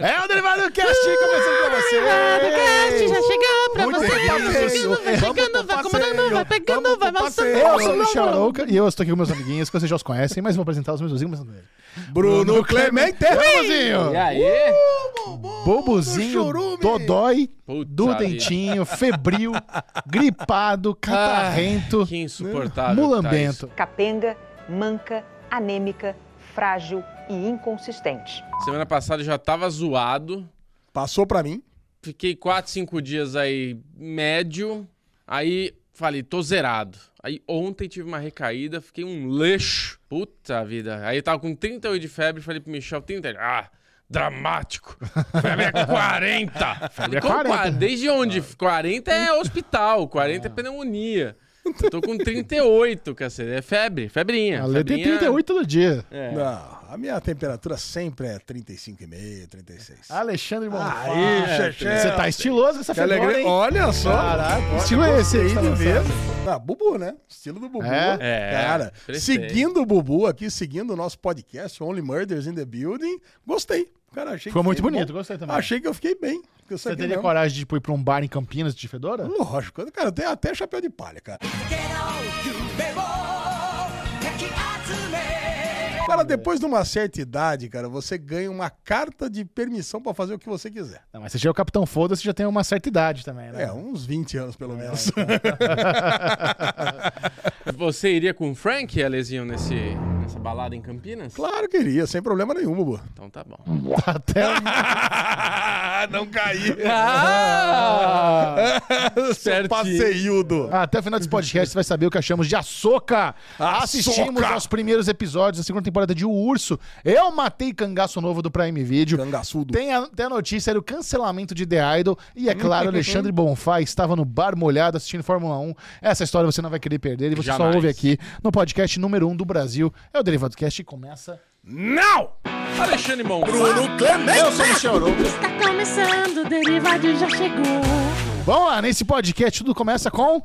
É o Derivado Cast começando pra você. Cast já chegou pra Muito você. Vai chegando, vai chegando, vai comandando, vai pegando, vai passeio. Eu sou o Michel Arouca e eu estou aqui com meus amiguinhos que vocês já os conhecem, mas vou apresentar os meus vizinhos. começando com ele. Bruno Clemente. Bobozinho! E aí? Bobozinho, chorume. dodói, do dentinho, febril, gripado, catarrento, Que insuportável. mulambento. capenga, manca, anêmica, frágil e inconsistente. Semana passada já tava zoado. Passou pra mim. Fiquei 4, 5 dias aí médio. Aí falei, tô zerado. Aí ontem tive uma recaída, fiquei um lixo. Puta vida. Aí eu tava com 38 de febre, falei pro Michel, 30. Ah, dramático. Febre é 40. Falei, é como 40? 40? Desde onde? 40 é hospital, 40 é pneumonia. Eu tô com 38, cacete. É febre, febrinha. A Lê tem Febrinha- 38 todo dia. É. Não, a minha temperatura sempre é 35,5, 36. Alexandre Bonfá. Aí, Xexé. Você tá estiloso com essa hein? Olha só. Caraca, estilo é esse aí tá de ver. Ah, Bubu, né? Estilo do Bubu. É? É, Cara, prestei. seguindo o Bubu aqui, seguindo o nosso podcast, Only Murders in the Building, gostei. Cara, achei Ficou que muito bonito, bom. gostei também. Achei que eu fiquei bem. Que eu Você teria mesmo. coragem de tipo, ir pra um bar em Campinas de fedora? Lógico. Cara, tem até chapéu de palha, cara. Cara, depois de uma certa idade, cara, você ganha uma carta de permissão pra fazer o que você quiser. Não, mas você já é o Capitão Foda, você já tem uma certa idade também, né? É, uns 20 anos pelo menos. Você iria com o Frank, Alezinho, nesse, nessa balada em Campinas? claro que iria, sem problema nenhum, Bubu. Então tá bom. Até Não caí. Ah! Seu passeiudo. Até o final desse podcast você vai saber o que achamos de Açoka. Açoka! Assistimos aos primeiros episódios da segunda temporada de O Urso. Eu matei cangaço novo do Prime Video. Cangaçudo. Tem a, tem a notícia do cancelamento de The Idol. E é claro, Alexandre Bonfá estava no bar molhado assistindo Fórmula 1. Essa história você não vai querer perder e você só Jamais. ouve aqui no podcast número 1 um do Brasil. É o Derivado Cast e começa. Não! Alexandre Mon. Bruno Clemente. Eu sou o Michel Arouca. Está começando, o Derivado já chegou. Vamos lá, nesse podcast tudo começa com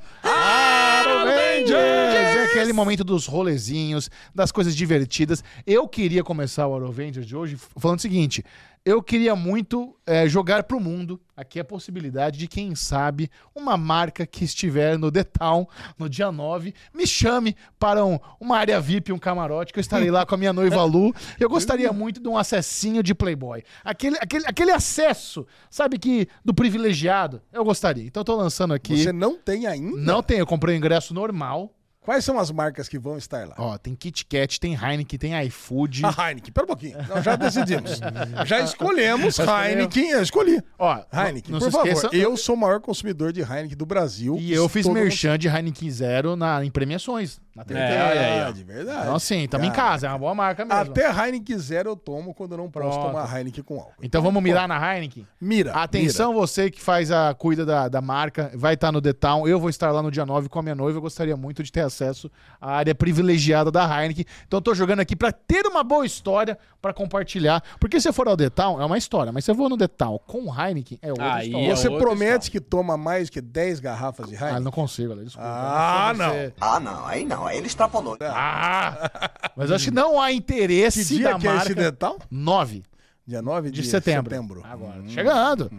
Avengers! É aquele momento dos rolezinhos, das coisas divertidas. Eu queria começar o Avengers de hoje falando o seguinte: eu queria muito eh, jogar pro mundo aqui a possibilidade de, quem sabe, uma marca que estiver no The Town no dia 9 me chame para um- uma área VIP, um camarote, que eu estarei lá com a minha noiva Lu. Eu gostaria muito de um acessinho de Playboy. Aquele, aquele, aquele acesso, sabe, que do privilegiado. Eu gostaria. Então eu tô lançando aqui. Você não tem ainda? Não tem, eu comprei o ingresso normal. Quais são as marcas que vão estar lá? Ó, tem Kit Kat, tem Heineken, tem iFood. A Heineken, pera um pouquinho. Nós já decidimos. já escolhemos? Heineken, eu escolhi. Ó, Heineken, não por favor. esqueça. Eu sou o maior consumidor de Heineken do Brasil. E eu fiz Todo mundo- merchan de Heineken Zero na, em premiações. Na TV. É, olha aí, ó. Verdade, verdade. Então, assim, tamo em casa, é uma boa marca mesmo. Até Heineken zero eu tomo quando eu não posso Pronto. tomar Heineken com álcool. Então vamos mirar na Heineken? Mira. Atenção, você que faz a cuida da, da marca, vai estar no The Town. Eu vou estar lá no dia 9 com a minha noiva. Eu gostaria muito de ter acesso à área privilegiada da Heineken. Então eu tô jogando aqui pra ter uma boa história pra compartilhar. Porque se eu for ao The Town, é uma história. Mas se eu vou no The Town com Heineken, é outra Aí história. é Você outra promete história. que toma mais que 10 garrafas de Ah, Heineken? não consigo, desculpa. Ah, Você- não. Ah, não, aí não, aí ele extrapolou. Ah! Mas eu acho que não há interesse Que dia da que é marca. esse detal? 9 Dia 9 de de, setembro. Agora, chegando.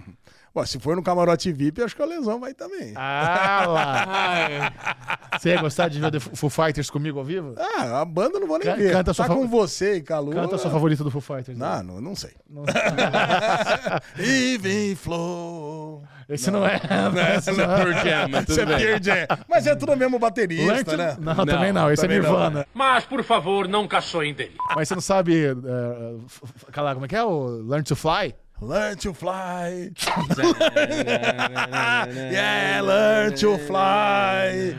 Ué, se for no camarote VIP, acho que a lesão vai também. Ah lá. Você ia gostar de ver Foo Fighters comigo ao vivo? Ah, a banda não vou nem Can- ver. canta tá sua com você e Calu. Canta a sua favorita do Foo Fighters. né? Não, não, não sei. Even Flow. Esse não, é. Esse não Pearl Jam, mas é. Mas é tudo mesmo baterista, né? Não, também não. Esse também é não. Nirvana. Mas, por favor, não caçoem dele. Mas você não sabe. cala- como é que é? O Learn to Fly? Learn to fly. yeah, learn to fly.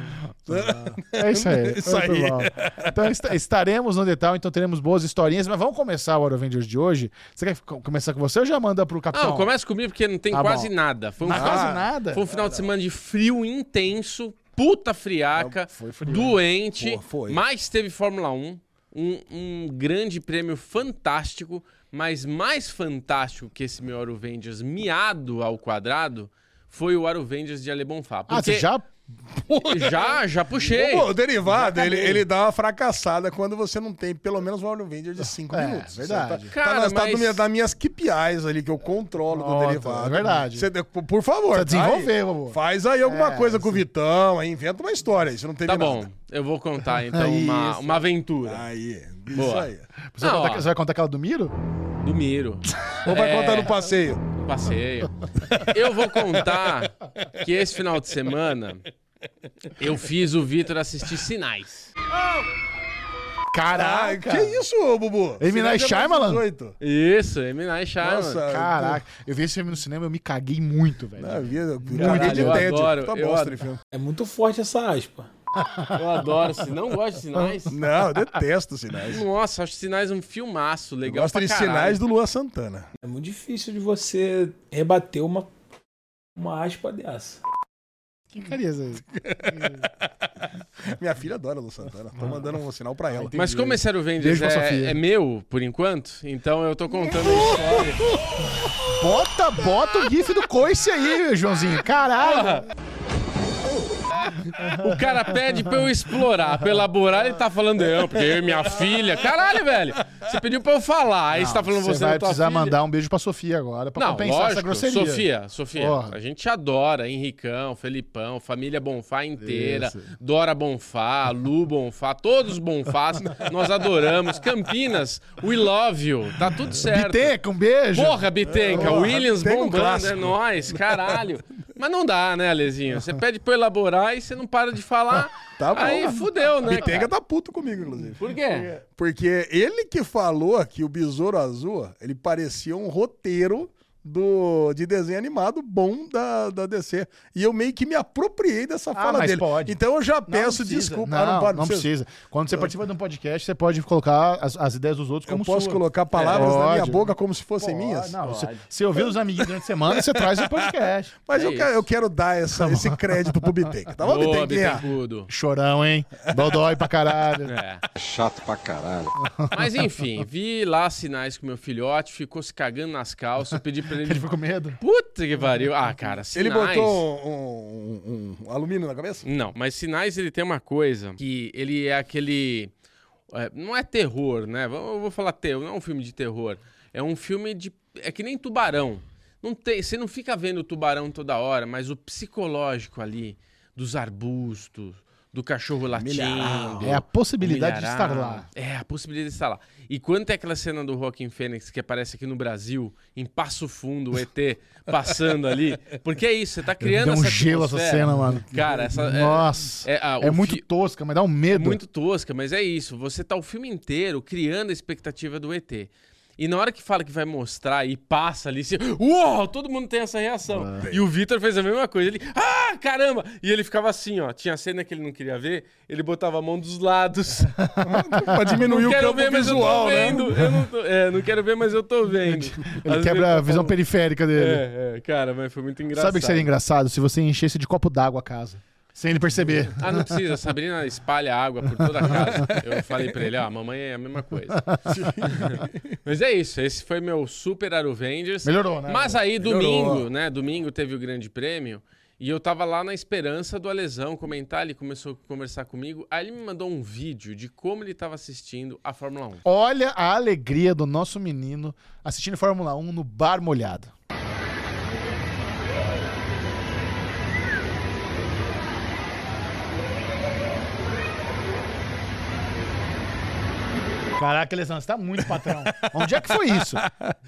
É isso aí. Isso aí. bom. Então est- estaremos no detalhe, então teremos boas historinhas. Mas vamos começar o Hora Avengers de hoje. Você quer co- começar com você ou já manda pro capitão? Não, começa comigo porque não tem Tá quase bom. nada. Foi um, Não, quase nada. foi um final de semana de frio intenso, puta friaca, Foi frio. doente, Pô, foi. mas teve Fórmula 1, um, um grande prêmio fantástico, mas mais fantástico que esse meu Avengers miado ao quadrado foi o Avengers de Ale Bonfá. Ah, Porque você já Já, já puxei. Pô, o derivado, ele, ele dá uma fracassada quando você não tem pelo menos um Vender de 5 É, minutos. verdade. Você Tá, Cara, tá, nas, tá mas- do minha- das minhas KPIs ali que eu controlo do derivado. é verdade. Você, por favor. Precisa tá aí. desenvolver, vovô. Faz aí alguma É, coisa com o Vitão, aí inventa uma história. Isso não teve Tá nada. bom, eu vou contar então uma, Isso. uma aventura Aí, isso Boa. aí. Você, vai Não, contar, ó. você vai contar aquela do Miro? do Miro. Ou vai É. contar no passeio. Passeio. Eu vou contar que esse final de semana eu fiz o Vitor assistir Sinais. Caraca! que isso, ô, Bubu? M. Night Cidade é mais Shyamalan? 18. Isso, M. Night Shyamalan. Nossa, Caraca, eu vi esse filme no cinema e eu me caguei muito, velho. Ah, vi, eu Caralho, caguei de eu tédio. adoro, Tá eu bosta adoro. de filme. É muito forte essa aspa. Eu adoro. Se não gosta de Sinais? Não, eu detesto sinais. Nossa, acho Sinais um filmaço, Eu legal gosto de caralho. sinais do Luan Santana. É muito difícil de você rebater uma, uma aspa dessa. Que carinha é esse? Minha filha adora Luan Santana. Tô mandando um sinal pra ela. Mas como esse pra é, é meu, por enquanto, então eu tô contando a história. Bota, bota o gif do coice aí, Joãozinho. Caralho! O cara pede pra eu explorar, pra elaborar, ele tá falando eu, porque eu e minha filha. Caralho, velho. Você pediu pra eu falar, aí você tá falando você, Você vai da tua precisar filha. mandar um beijo pra Sofia agora, pra Não, compensar lógico. essa grosseria. Sofia, Sofia, Porra. a gente adora Henricão, Felipão, família Bonfá inteira, Isso. Dora Bonfá, Lu Bonfá, todos os Bonfás, nós adoramos. Campinas, we love you, tá tudo certo. Biteca, um beijo. Porra, Bitenca, Williams Bitenca, um bombando, clássico. é nóis, caralho. Mas não dá, né, Alezinho? Você pede pra eu elaborar e você não para de falar. Tá bom. Aí fudeu, né? Bitega tá puto comigo, inclusive. Por quê? Porque ele que falou que o Besouro Azul, ele parecia um roteiro do, de desenho animado bom da, da DC. E eu meio que me apropriei dessa fala Ah, mas dele. pode. Então eu já Não, peço precisa. desculpa. Não, Ah, não, pode, precisa. Quando você participa de um podcast, você pode colocar as, as ideias dos outros Eu como posso sua. colocar palavras na minha boca como se fossem Pode. minhas? Não, você, você ouviu os amiguinhos durante a semana, você traz o podcast. Mas É eu, quero, eu quero dar essa- esse crédito pro Bittenca. Tá bom, Boa, Bittenquinha? Bitencudo. Chorão, hein? Dodói pra caralho. É. Chato pra caralho. Mas enfim, vi lá sinais com meu filhote, ficou se cagando nas calças, eu pedi pra ele. Ele ficou com medo. Puta que pariu. Ah, cara, sinais. Ele botou um, um- um alumínio na cabeça? Não, mas sinais ele tem uma coisa que ele é aquele. é, não é terror, né? Eu vou falar terror, não é um filme de terror. É um filme de. É que nem tubarão. Não tem, você não fica vendo o tubarão toda hora, mas o psicológico ali dos arbustos, do cachorro latindo. É a possibilidade de estar lá. É, a possibilidade de estar lá. E quando tem aquela cena do Joaquim Fênix que aparece aqui no Brasil, em Passo Fundo, o ET passando ali. Porque é isso, você tá criando Deu um essa gelo essa cena, mano. Cara, essa. é- Nossa. é, ah, É, o muito fi- tosca, mas dá um medo. muito tosca, mas é isso. Você tá o filme inteiro criando a expectativa do ET. E na hora que fala que vai mostrar e passa ali, você, uau, todo mundo tem essa reação. E o Vitor fez a mesma coisa. Ele, ah, caramba! E ele ficava assim, ó. Tinha cena que ele não queria ver, ele botava a mão dos lados. pra diminuir não o quero ver, mas eu visual, tô né? vendo. Eu não, tô, é, não quero ver, mas eu tô vendo. Ele Às quebra a visão periférica dele. É, é, cara, mas foi muito engraçado. Sabe o que seria engraçado? Se você enchesse de copo d'água a casa. Sem ele perceber. Ah, não precisa. A Sabrina espalha água por toda a casa. Eu falei pra ele, ó, a mamãe é a mesma coisa. Mas é isso. Esse foi meu super Aruvengers. Melhorou, né? Mas aí, Melhorou. domingo, né? Domingo teve o grande prêmio. E eu tava lá na esperança do Alesão comentar. Ele começou a conversar comigo. Aí ele me mandou um vídeo de como ele tava assistindo a Fórmula 1. Olha a alegria do nosso menino assistindo Fórmula 1 no bar molhado. Caraca, Lesão, você tá muito patrão. Onde é que foi isso?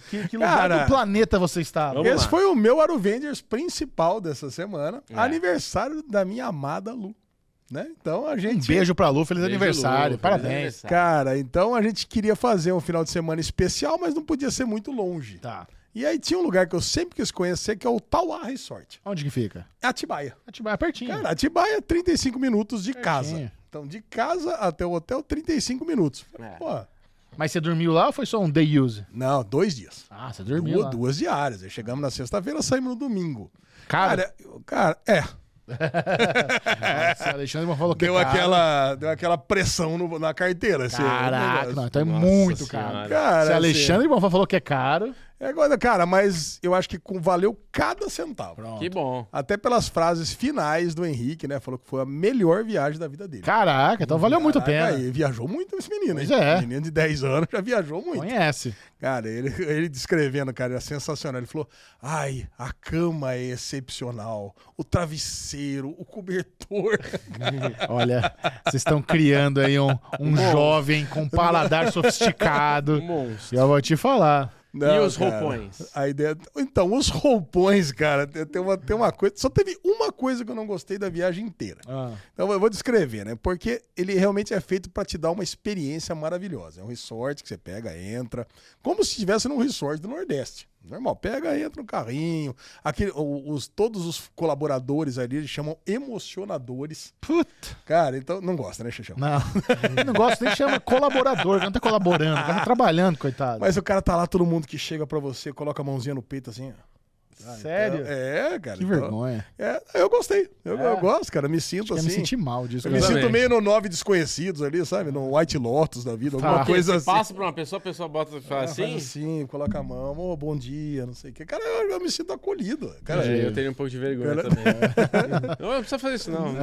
Que, que lugar Cara, do planeta você estava? Esse lá. foi o meu Aruvengers principal dessa semana. É. Aniversário da minha amada Lu. Né? Então a Um gente. beijo pra Lu, feliz Beijo, aniversário. Lu, feliz Parabéns. aniversário. Cara, então a gente queria fazer um final de semana especial, mas não podia ser muito longe. Tá. E aí tinha um lugar que eu sempre quis conhecer, que é o Tauá Resort. Onde que fica? É Atibaia. Atibaia pertinho. Cara, Atibaia é 35 minutos de casa. Então, de casa até o hotel, 35 minutos. É. Pô, Mas você dormiu lá ou foi só um day use? não, dois dias. Ah, você dormiu Duas, lá. duas diárias. Aí chegamos na sexta-feira, saímos no domingo. Cara, Cara, cara, é. Nossa, Alexandre falou que Deu é caro. aquela, deu aquela pressão no- na carteira. esse Caraca, negócio. não, então é Nossa muito Senhora. caro. Cara, Se assim, Alexandre Bonfá falou que é caro, É agora, cara, mas eu acho que com- valeu cada centavo. Pronto. Que bom. Até pelas frases finais do Henrique, né? Falou que foi a melhor viagem da vida dele. Caraca, então valeu muito a Caraca, pena. aí, viajou muito esse menino, Pois hein? é. Menino de 10 anos já viajou muito. Conhece. Cara, ele, ele descrevendo, cara, era sensacional. Ele falou: ai, a cama é excepcional, o travesseiro, o cobertor. Olha, vocês estão criando aí um, um jovem com paladar sofisticado. Monstro. E eu vou te falar. Não, os cara, roupões? A ideia... Então, os roupões, cara, tem uma, tem uma coisa. Só teve uma coisa que eu não gostei da viagem inteira. Ah, Então eu vou descrever, né? Porque ele realmente é feito pra te dar uma experiência maravilhosa. É um resort que você pega, entra, como se estivesse num resort do Nordeste. Normal, pega, entra no carrinho. Aquele, o- os, todos os colaboradores ali eles chamam emocionadores. puta. Cara, então não gosta, né, Xixão? Não. Não gosto nem chama colaborador, não tá colaborando, o cara tá trabalhando, coitado. Mas o cara tá lá, todo mundo que chega pra você, coloca a mãozinha no peito assim. ó. Sério? É, cara. que então- vergonha. É, eu gostei. Eu, É? eu gosto, cara. Me sinto assim. me sentir mal disso. Eu me também. sinto meio no Nove Desconhecidos ali, sabe? No White Lotus da vida, alguma Tá. coisa Você assim. passa pra uma pessoa, a pessoa bota e fala Ah, assim. Faz assim, coloca a mão, ô, bom dia, não sei o quê. Cara, eu, eu me sinto acolhido. Cara, É, eu teria um pouco de vergonha Cara- também. não, não precisa fazer isso, não.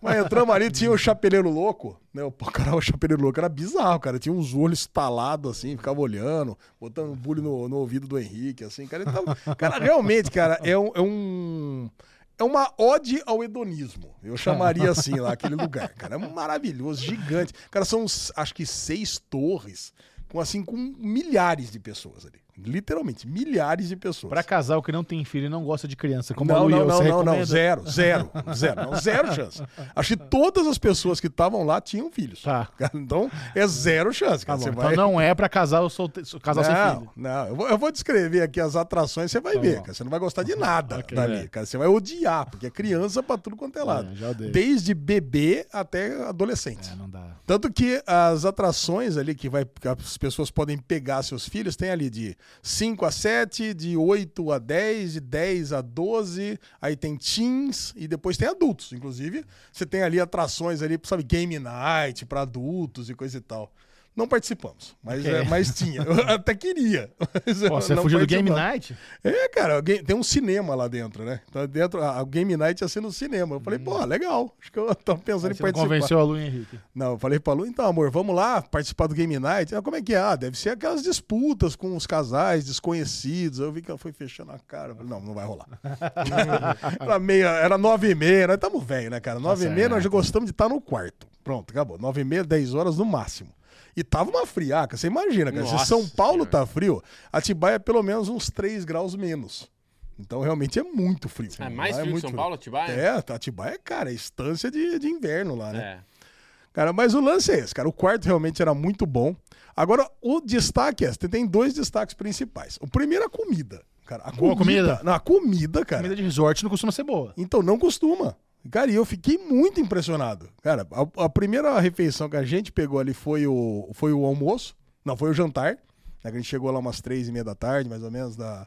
Mas entramos ali, tinha o chapeleiro louco, né? O cara, o chapeleiro louco era bizarro, cara. Tinha uns olhos estalados, assim, ficava olhando, botando um bulho no, no ouvido do Henrique, assim. Cara, tava- cara realmente, cara, é um. É, um- é uma ode ao hedonismo. Eu chamaria assim lá, aquele lugar, cara. É maravilhoso, gigante. Cara, são, acho que seis torres, com assim, com milhares de pessoas ali. Literalmente, milhares de pessoas. Pra casal que não tem filho e não gosta de criança, como a Não, Lu e não, eu, não, não, não, zero, zero, zero, não, zero chance. Acho que todas as pessoas que estavam lá tinham filhos. Tá. Então, é zero chance, Tá bom, então vai... não é pra casal, solte... casal sem não, filho. não, eu vou, eu vou descrever aqui as atrações, você vai Tá ver, bom. cara. Você não vai gostar de nada Ok, dali, é. cara. Você vai odiar, porque é criança pra tudo quanto é lado. É, já odeio. Desde bebê até adolescente. É, não dá. Tanto que as atrações ali que, vai, que as pessoas podem pegar seus filhos tem ali de 5 a 7, de 8 a 10, de 10 a 12, aí tem teens e depois tem adultos. Inclusive, você tem ali atrações ali, sabe, game night para adultos e coisa e tal. Não participamos, mas, é, mas tinha. Eu até queria. mas Pô, você fugiu do Game. Night? É, cara, tem um cinema lá dentro, né? Então, dentro, a, Game Night ia ser no cinema. Eu falei, pô, legal. Acho que eu tava pensando Aí em participar. convenceu a Lu Henrique. Não, eu falei pra Lu, então, amor, vamos lá participar do Game Night. Ah, como é que é? Ah, deve ser aquelas disputas com os casais desconhecidos. Eu vi que ela foi fechando a cara. Eu falei, não, não vai rolar. era, meia, era nove e meia, nós estamos velho, né, cara? Nove e meia, nós já gostamos de estar no quarto. Pronto, acabou. Nove e meia, dez horas no máximo. E tava uma friaca, você imagina, cara. Se Nossa São Paulo Senhora. tá frio, Atibaia é pelo menos uns 3 graus menos. Então realmente é muito frio. É mais Lá frio que muito São Paulo, Atibaia? É, Atibaia, cara, é estância de, de inverno lá, né? É. Cara, mas o lance é esse, cara. O quarto realmente era muito bom. Agora, o destaque é: você tem dois destaques principais. O primeiro é a comida. Cara, a Boa comida? Não, a comida, cara. Comida de resort não costuma ser boa. Então não costuma. Cara, e eu fiquei muito impressionado. Cara, a, a primeira refeição que a gente pegou ali foi o, foi o almoço. Não, foi o jantar. né, A gente chegou lá umas três e meia da tarde, mais ou menos, da,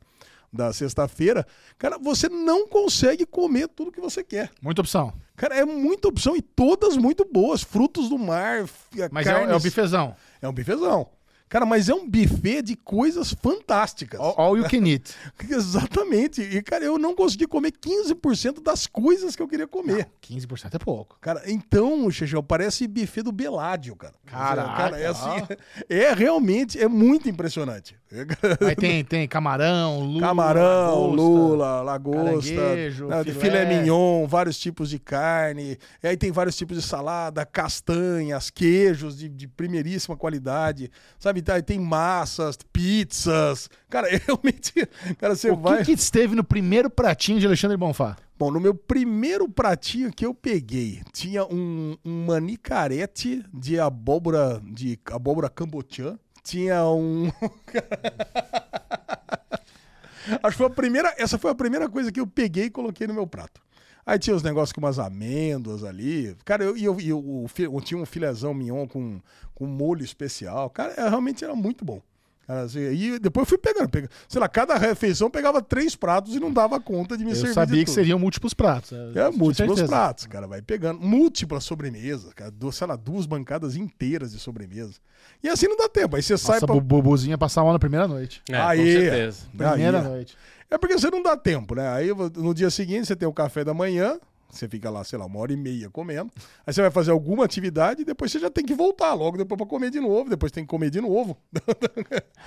da sexta-feira. Cara, você não consegue comer tudo que você quer. Muita opção. Cara, é muita opção e todas muito boas. Frutos do mar, Mas é, o- é o carnes. bifezão. É um bifezão. Cara, mas é um buffet de coisas fantásticas. All, all you can eat. Exatamente. E, cara, eu não consegui comer 15% das coisas que eu queria comer. 15% é pouco. Cara, então, Xexel, parece buffet do Beládio, cara. Caraca, Cara, é assim, é realmente, é muito impressionante. Aí tem, tem camarão, lula, Camarão, lagosta. lula, lagosta, né, filé. filé mignon, vários tipos de carne. E aí tem vários tipos de salada, castanhas, queijos de, de primeiríssima qualidade. Sabe, tá, tem massas, pizzas. Cara, realmente, cara, você O vai... que, que esteve no primeiro pratinho de Alexandre Bonfá? Bom, no meu primeiro pratinho que eu peguei, tinha um, um manicarete de abóbora, de abóbora cambotiã. Tinha um... Acho que foi a primeira, essa foi a primeira coisa que eu peguei e coloquei no meu prato. Aí tinha os negócios com umas amêndoas ali. Cara, eu, eu, eu, fi- eu tinha um filezão mignon com, com molho especial. Cara, é, realmente era muito bom. Cara, assim, e depois eu fui pegando, pega- sei lá, cada refeição eu pegava três pratos e não dava conta de me Eu servir sabia de que seriam múltiplos pratos. É, Com múltiplos certeza. pratos, cara, vai pegando. Múltiplas sobremesas, cara, duas, sei lá, duas bancadas inteiras de sobremesa. E assim não dá tempo, aí você sai Nossa, pra... o Bubuzinho ia passar mal na primeira noite. É, com Aí, certeza. Primeira Aí, noite. É porque você não dá tempo, né? Aí no dia seguinte você tem o café da manhã, você fica lá, sei lá, uma hora e meia comendo. Aí você vai fazer alguma atividade e depois você já tem que voltar logo depois pra comer de novo, depois tem que comer de novo.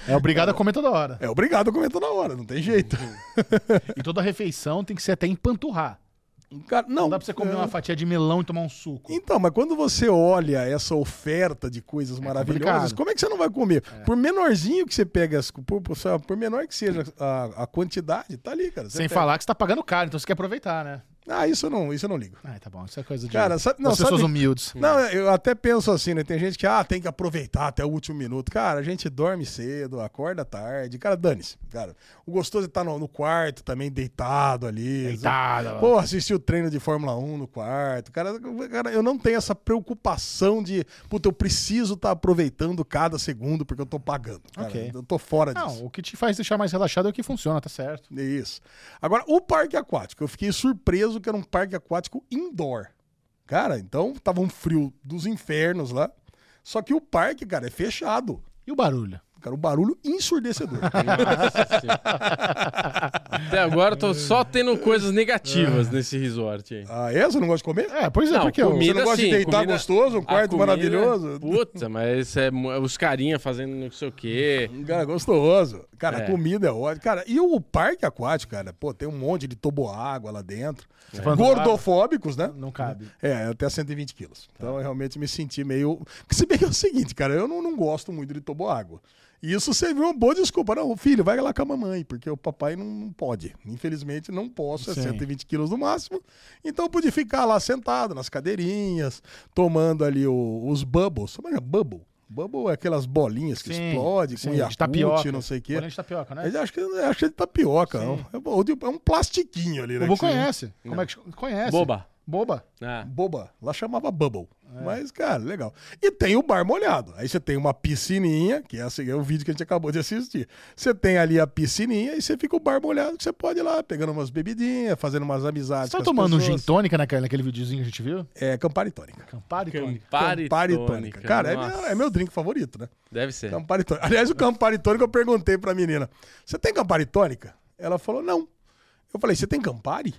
É obrigado a comer toda hora. É obrigado a comer toda hora, não tem jeito. E toda refeição tem que ser até empanturrar. Cara, não, Não dá pra você comer é. uma fatia de melão e tomar um suco. Então, mas quando você olha essa oferta de coisas maravilhosas, complicado. como é que você não vai comer? Por menorzinho que você pega, as, por, por, menor que seja a, a quantidade, tá ali, cara. Sem pega. falar que você tá pagando caro, então você quer aproveitar, né? Ah, isso eu não, isso eu não ligo. Ah, tá bom. Isso é coisa de Cara, sabe- não, pessoas sabe- humildes. Não, eu até penso assim, né? Tem gente que, ah, tem que aproveitar até o último minuto. Cara, a gente dorme cedo, acorda tarde. Cara, dane-se. Cara, o gostoso é estar no, no quarto também, deitado ali. Deitado. Pô, assistir o treino de Fórmula 1 no quarto. Cara, cara eu não tenho essa preocupação de, puta, eu preciso estar aproveitando cada segundo porque eu tô pagando. Cara, Ok. Eu tô fora disso. Não, o que te faz deixar mais relaxado é o que funciona, tá certo. Isso. Agora, o parque aquático, eu fiquei surpreso que era um parque aquático indoor. Cara, então tava um frio dos infernos lá. Só que o parque, cara, é fechado. E o barulho? Cara, o barulho ensurdecedor. Nossa Senhora. Até agora eu tô só tendo coisas negativas nesse resort aí. ah, é? Você não gosta de comer? É, pois é, Não, porque eu- comida Você não gosta de sim, deitar comida- gostoso, um quarto comida- maravilhoso? Puta, mas é, mu- os carinha fazendo não sei o quê. Cara, gostoso. Cara, a É. comida é ótima. Cara, e o parque aquático, cara, pô, tem um monte de toboágua lá dentro. do Gordofóbicos, né? não cabe. É, até 120 quilos. Então eu realmente me senti meio. Porque Se bem que é o seguinte, cara, eu não, não gosto muito de toboágua. E isso serviu uma boa desculpa. Não, filho, vai lá com a mamãe, porque o papai não, pode. Infelizmente, não posso, é Sim. 120 quilos no máximo. Então eu pude ficar lá sentado nas cadeirinhas, tomando ali o- os bubbles. Sabe o que é bubble? Bubble é aquelas bolinhas que Sim, explodem sim, com de Yakult, tapioca. não sei o quê. Bolinha de tapioca, né? Eu acho que, eu acho que é de tapioca. É, bom, é um plastiquinho ali, O né? Você- conhece. Como é que conhece? Boba. Boba. Ah, boba. Lá chamava Bubble. É. Mas, cara, legal. E tem o bar molhado. Aí você tem uma piscininha, que esse é o vídeo que a gente acabou de assistir. Você tem ali a piscininha e você fica o bar molhado, que você pode ir lá pegando umas bebidinhas, fazendo umas amizades. Você tá tomando um gin pessoas. tônica naquele, naquele videozinho que a gente viu? É, Campari Tônica. Campari tônica. Campari, Campari tônica. Tônica. Cara, é meu, é meu drink favorito, né? Deve ser. Campari Tônica. Aliás, o Campari Tônica eu perguntei pra menina: Você tem Campari Tônica? Ela falou: Não. Eu falei: Você tem Campari?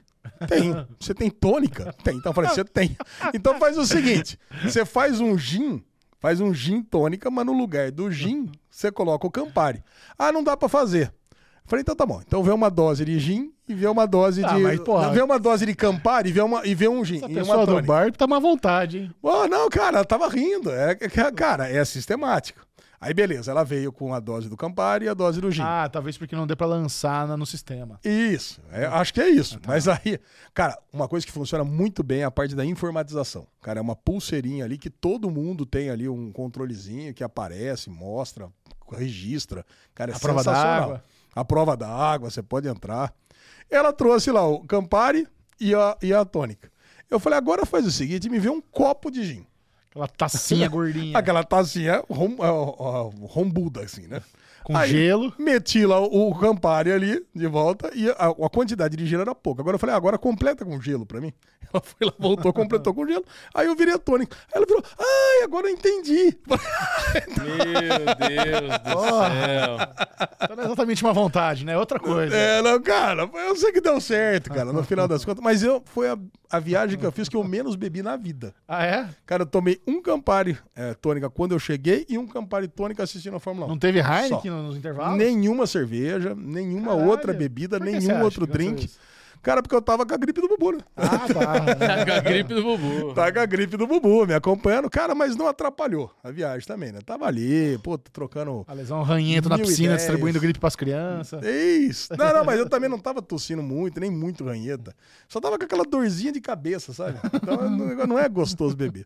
Tem. Você tem tônica? Tem. Então eu falei: Você tem. Então faz o seguinte: Você faz um gin, faz um gin tônica, mas no lugar do gin, você coloca o Campari. Ah, não dá pra fazer. Eu falei: Então tá bom. Então vê uma dose de gin e vê uma dose Ah, de. mas, porra. Vê uma dose de Campari e vê, uma, e vê um gin. Essa e uma pessoa do bar tá má vontade, hein? Oh, não, cara, tava rindo. É, é- cara, é sistemático. Aí, beleza, ela veio com a dose do Campari e a dose do gin. Ah, talvez porque não dê pra lançar no sistema. Isso, é, acho que é isso. Mas aí, cara, uma coisa que funciona muito bem é a parte da informatização. Cara, é uma pulseirinha ali que todo mundo tem ali um controlezinho que aparece, mostra, registra. Cara, é A prova da sensacional. água. A prova da água, você pode entrar. Ela trouxe lá o Campari e a, e a tônica. Eu falei, agora faz o seguinte, me vê um copo de gin. Aquela tacinha gordinha. Aquela tacinha rom, ó, ó, rombuda, assim, né? Com Aí, gelo. Meti lá o, o Campari ali de volta e a, a quantidade de gelo era pouca. Agora eu falei, ah, agora completa com gelo pra mim. Ela foi lá, voltou, completou com gelo. Aí eu virei a tônica. Aí ela virou, ai, agora eu entendi. Meu Deus do céu. Então não é exatamente uma vontade, né? Outra coisa. É, não, cara, eu sei que deu certo, cara, no final das contas. Mas eu, foi a, a viagem que eu fiz que eu menos bebi na vida. Ah, é? Cara, eu tomei um Campari é, tônica quando eu cheguei e um Campari tônica assistindo a Fórmula 1. Não teve Só. Heineken nos intervalos? Nenhuma cerveja, nenhuma Caralho. outra bebida, nenhum outro drink. isso? Cara, porque eu tava com a gripe do Bubu, né? Ah, tá. Tá com a gripe do Bubu. Tava com a gripe do Bubu, me acompanhando. Cara, mas não atrapalhou a viagem também, né? Tava ali, pô, trocando. A lesão ranhento na piscina, ideias. distribuindo gripe pras crianças. Isso. Não, não, mas eu também não tava tossindo muito, nem muito ranheta. Só tava com aquela dorzinha de cabeça, sabe? Então não, não é gostoso beber.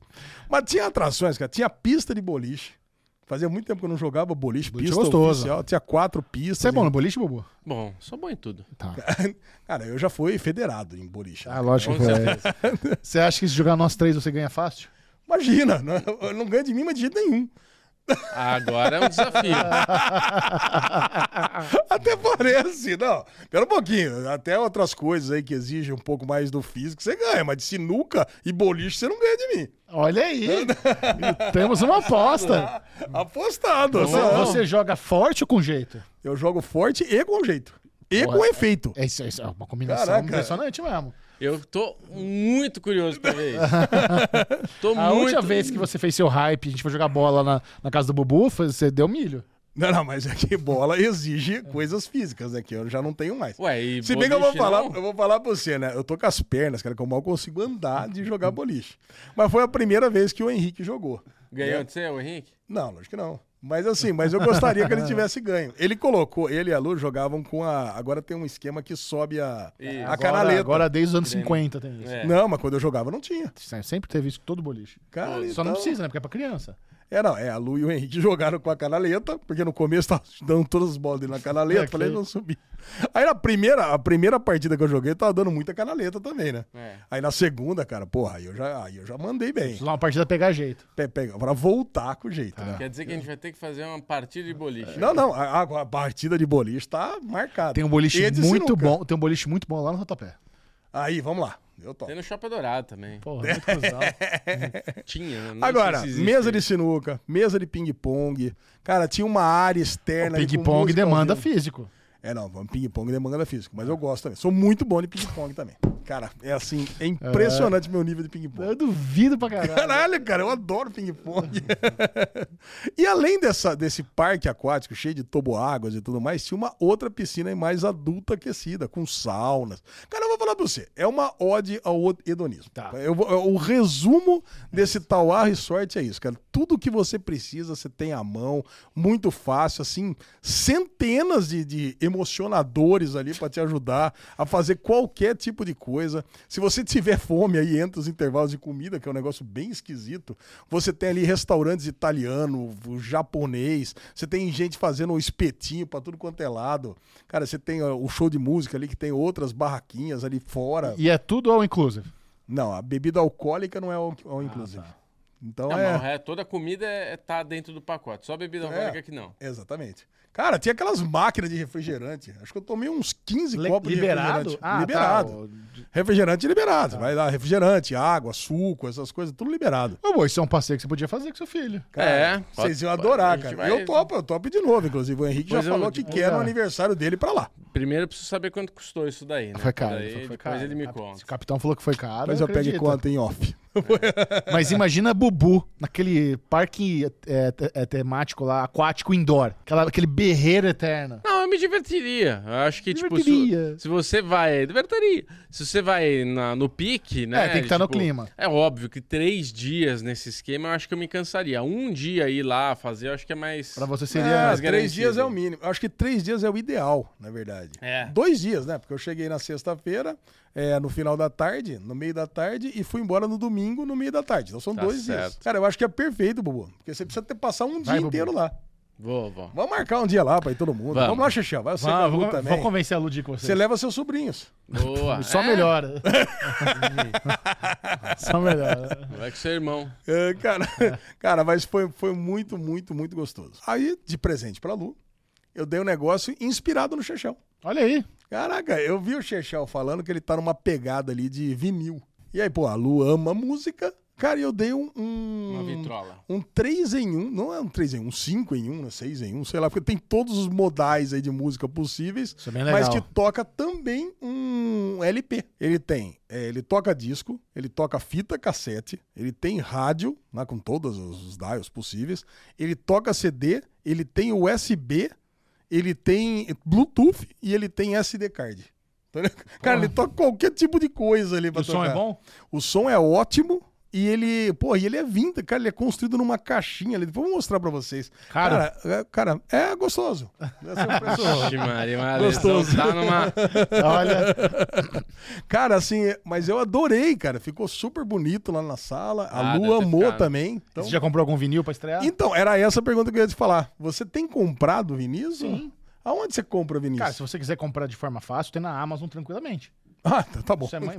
Mas tinha atrações, cara. Tinha pista de boliche. Fazia muito tempo que eu não jogava boliche, Boliche pista gostoso. oficial. Tinha quatro pistas. Você é bom no boliche, Bubu? Bom, sou bom em tudo. Tá. Cara, eu já fui federado em boliche. né? Ah, lógico que é. Você acha que se jogar nós três você ganha fácil? Imagina, não- eu não ganho de mim, mas de jeito nenhum. Agora é um desafio. Até parece, não. Pera um pouquinho. Até outras coisas aí que exigem um pouco mais do físico, você ganha. Mas de sinuca e boliche, você não ganha de mim. Olha aí. Temos uma aposta. Apostado. Você, não. você joga forte ou com jeito? Eu jogo forte e com jeito. E Porra, com efeito. É, isso, isso é uma combinação Caraca. impressionante mesmo. Eu tô muito curioso pra ver isso. Tô A muito... última vez que você fez seu hype, a gente foi jogar bola na, na casa do Bubu, foi- você deu milho. Não, não, mas é que bola exige coisas físicas, né? Que eu já não tenho mais. Ué, e Se bem que eu vou falar, não? eu vou falar pra você, né? Eu tô com as pernas, cara, que eu mal consigo andar de jogar boliche. Mas foi a primeira vez que o Henrique jogou. Ganhou de você, o Henrique? Não, lógico que não. Mas assim, mas eu gostaria que ele tivesse ganho. Ele colocou, ele e a Lu jogavam com a. Agora tem um esquema que sobe a, Isso. a Agora, canaleta. agora desde os anos 50 tem isso. É. Não, mas quando eu jogava não tinha. Sempre teve isso com todo boliche. Cara, Só não então- precisa, né? Porque é pra criança. É, não, é, a Lu e o Henrique jogaram com a canaleta, porque no começo tava dando todas as bolas dele na canaleta, Ok. falei, não subi. Aí na primeira, a primeira partida que eu joguei, tava dando muita canaleta também, né? É. Aí na segunda, cara, porra, aí eu já, aí eu já mandei bem. Precisa uma partida pegar jeito. Pe- pega- Pra voltar com jeito, né? Quer dizer que a gente vai ter que fazer uma partida de boliche. Não, não, a, a- partida de boliche tá marcada. Tem um boliche muito sinuca. bom. Tem um boliche muito bom lá no Rotapé. Aí, vamos lá. Eu topo. Tem no Shopping Dourado também. Porra, muito cuzão. Tinha, né? Não Agora, mesa de sinuca, mesa de ping-pong. Cara, tinha uma área externa. Ping-pong demanda físico. É, não, ping-pong demanda físico, mas eu gosto também. Sou muito bom de ping-pong também. Cara, é assim, é impressionante meu nível de ping-pong. Eu duvido pra caralho. Caralho, cara, eu adoro ping-pong. e além dessa, desse parque aquático cheio de toboáguas e tudo mais, tinha uma outra piscina mais adulta aquecida, com saunas. Cara, eu vou falar pra você, é uma ode ao hedonismo. Tá. Eu vou- o resumo desse Tauá Resort é isso, cara. Tudo que você precisa, você tem à mão, muito fácil, assim, centenas de, de emocionadores ali pra te ajudar a fazer qualquer tipo de coisa. Se você tiver fome aí entre os intervalos de comida, que é um negócio bem esquisito, você tem ali restaurantes italiano, japonês, você tem gente fazendo um espetinho pra tudo quanto é lado. Cara, você tem o show de música ali que tem outras barraquinhas ali fora. E é tudo all inclusive. Não, a bebida alcoólica não é all, all inclusive. Então Não, é. o resto- toda a comida é, tá dentro do pacote. Só bebida alcoólica que não. Exatamente. Cara, tinha aquelas máquinas de refrigerante. Acho que eu tomei uns 15 Le- copos liberado? de refrigerante. Ah, liberado. tá. O- Refrigerante liberado. Vai lá, refrigerante, água, suco, essas coisas, tudo liberado. Ô, bom, isso é um passeio que você podia fazer com seu filho. Cara, É, Vocês pode- iam pode- adorar, gente cara. vai- Eu topo, eu topo de novo, inclusive. O Henrique Pois já eu- falou que tipo, quer no é. aniversário dele pra lá. Primeiro eu preciso saber quanto custou isso daí, né? Foi caro. Daí, foi, foi depois caro. ele me conta. Se o capitão falou que foi caro. Mas eu pego conta em off. Mas imagina Bubu naquele parque é, te- é, temático lá, aquático indoor. Aquela, aquele berreiro eterno. Não, me divertiria. Eu acho que, tipo, se, se você vai. Divertiria. Se você vai na- no pique, né? É, tem que estar no tipo, clima. É óbvio que três dias nesse esquema eu acho que eu me cansaria. Um dia ir lá fazer, eu acho que é mais. Pra você É, seria. mais três dias é o mínimo. Eu Acho que três dias é o ideal, na verdade. É. Dois dias, né? Porque eu cheguei na sexta-feira, é, no final da tarde, no meio da tarde, e fui embora no domingo, no meio da tarde. Então são Tá dois dias. certo. Cara, eu acho que é perfeito, Bubu. Porque você precisa ter, passar um dia Vai, Bubu. inteiro lá. Vou, vou. Vamos marcar um dia lá pra ir todo mundo. Vamos, Vamos. lá, Xixel. Vai você Vamos, Gabu vamos, também. vamos convencer a Ludi com você. Você leva seus sobrinhos. Boa. Só É, melhora. Só melhora. Vai com seu irmão. É, cara, cara, mas foi, foi muito, muito, muito gostoso. Aí, de presente pra Lu, eu dei um negócio inspirado no Xexel. Olha aí. Caraca, eu vi o Chechel falando que ele tá numa pegada ali de vinil. E aí, pô, a Lu ama música. Cara, e eu dei um. um Uma vitrola. Um 3 em 1, não é um 3 em 1, um 5 em 1, um 6 em 1, sei lá, porque tem todos os modais aí de música possíveis, Isso é bem mas legal. que toca também um LP. Ele tem, é, ele toca disco, ele toca fita cassete, ele tem rádio, né, com todos os dials possíveis, ele toca CD, ele tem USB, ele tem Bluetooth e ele tem SD card. Cara, ele toca qualquer tipo de coisa ali pra O som tocar. é bom? O som é ótimo e ele, pô, e ele é vinta, cara, ele é construído numa caixinha ali. Vou mostrar pra vocês. Cara. cara, é, cara, é gostoso. É a Maria, Gostoso. lesão tá numa. Olha. cara, assim, mas eu adorei, cara. Ficou super bonito lá na sala. A Ah, Lu deve ter amou ficado. também. Então, Você já comprou algum vinil pra estrear? então, era essa a pergunta que eu ia te falar. Você tem comprado Vinícius? Sim. Aonde você compra Vinícius? Cara, se você quiser comprar de forma fácil, tem na Amazon tranquilamente. Ah, tá, tá bom. Isso é mais-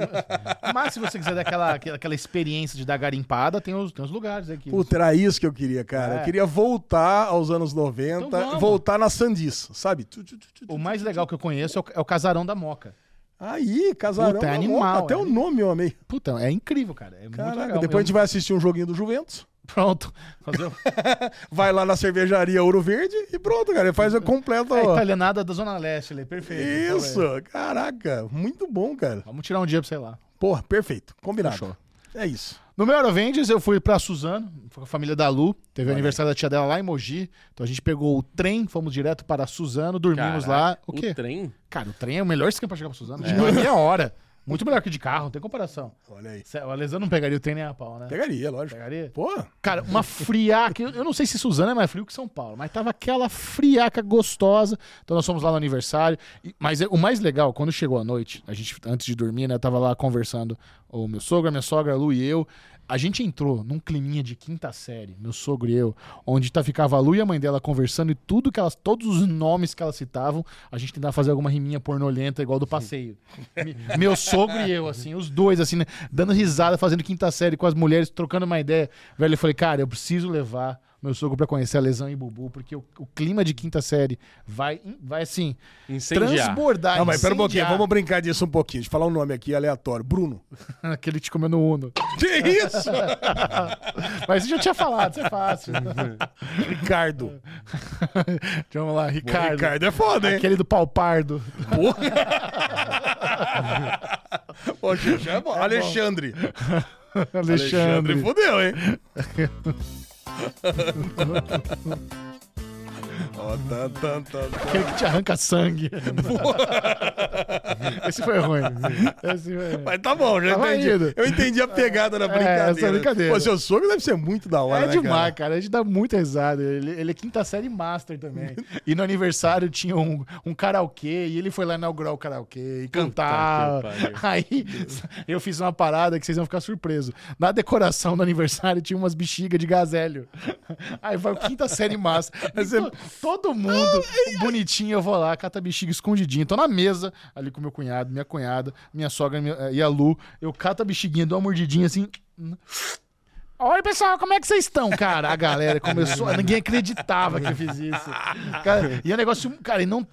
Mas se você quiser dar aquela, experiência de dar garimpada, tem os, tem os lugares aqui. Puta, era isso que eu queria, cara. É. Eu queria voltar aos anos 90, Então voltar na Sandiz, sabe? O mais legal que eu conheço é o, é o Casarão da Moca. Aí, casarão. Puta, é animal, Moca. Até é o nome eu amei. Puta, é incrível, cara. É muito Caraca, legal. depois a gente vai assistir um joguinho do Juventus. Pronto. Fazer o... Vai lá na cervejaria Ouro Verde e pronto, cara. Ele faz a completa. É a italianada da Zona Leste ali, perfeito. Isso, caraca. Muito bom, cara. Vamos tirar um dia pra sei lá. Porra, perfeito. Combinado. Fechou. É isso. No meu Eurovendors, eu fui pra Suzano, foi com a família da Lu. Teve o aniversário da tia dela lá em Mogi. Então a gente pegou o trem, fomos direto para Suzano, dormimos Caraca, lá. O quê? trem? Cara, o trem é o melhor esquema pra chegar pra Suzano. De meia hora. Muito melhor que de carro, não tem comparação. Olha aí. O Alesandro não pegaria o trem nem a pau, né? Pegaria, lógico. Pegaria? Pô, Cara, uma friaca. Eu não sei se Suzano é mais frio que São Paulo, mas tava aquela friaca gostosa. Então nós fomos lá no aniversário. Mas é- o mais legal, quando chegou a noite, a gente, antes de dormir, né, tava lá conversando, o meu sogro, a minha sogra, a Lu e eu. A gente entrou num climinha de quinta série, meu sogro e eu, onde tá, ficava a Lu e a mãe dela conversando e tudo que elas, todos os nomes que elas citavam, a gente tentava fazer alguma riminha pornolenta igual do passeio. Me- meu sogro e eu, assim, os dois, assim, né, dando risada, fazendo quinta série com as mulheres, trocando uma ideia. Velho, eu falei, cara, eu preciso levar meu sogro pra conhecer a Lesão e Bubu, porque o, o clima de quinta série vai, vai assim, Incendiar. transbordar. Não, mas pera um pouquinho, vamos brincar disso um pouquinho. Deixa eu falar um nome aqui aleatório. Bruno. Aquele te comeu no Uno. Que isso? Mas eu já tinha falado, isso é fácil. Ricardo. Vamos lá, Ricardo. Ricardo é foda, hein? Aquele do pau pardo. Pô, já é bom. Alexandre. Alexandre. fudeu, hein? Ha ha ha ha ha. Ó, tá, tá, tá. Aquele que te arranca sangue. Esse foi ruim. Esse foi... Mas tá bom, já Tava entendi. indo. Eu entendi a pegada da É, brincadeira. essa brincadeira. Pô, seu sogro deve ser muito da hora, É né, demais, cara? cara. A gente dá muita risada. Ele, ele é quinta série master também. E no aniversário tinha um, um karaokê e ele foi lá inaugurar o karaokê e cantar. Aí eu fiz uma parada que vocês vão ficar surpresos. Na decoração do aniversário tinha umas bexigas de gazélio. Aí o quinta série master. To- todo mundo bonitinho, eu vou lá, cata bexiga escondidinho. Tô na mesa ali com meu cunhado, minha cunhada, minha sogra minha- e a Lu. Eu cato a bexiguinha, dou uma mordidinha assim. Oi, pessoal, como é que vocês estão, cara? A galera começou. Ninguém acreditava que eu fiz isso. Cara, e é um negócio. Cara, e não.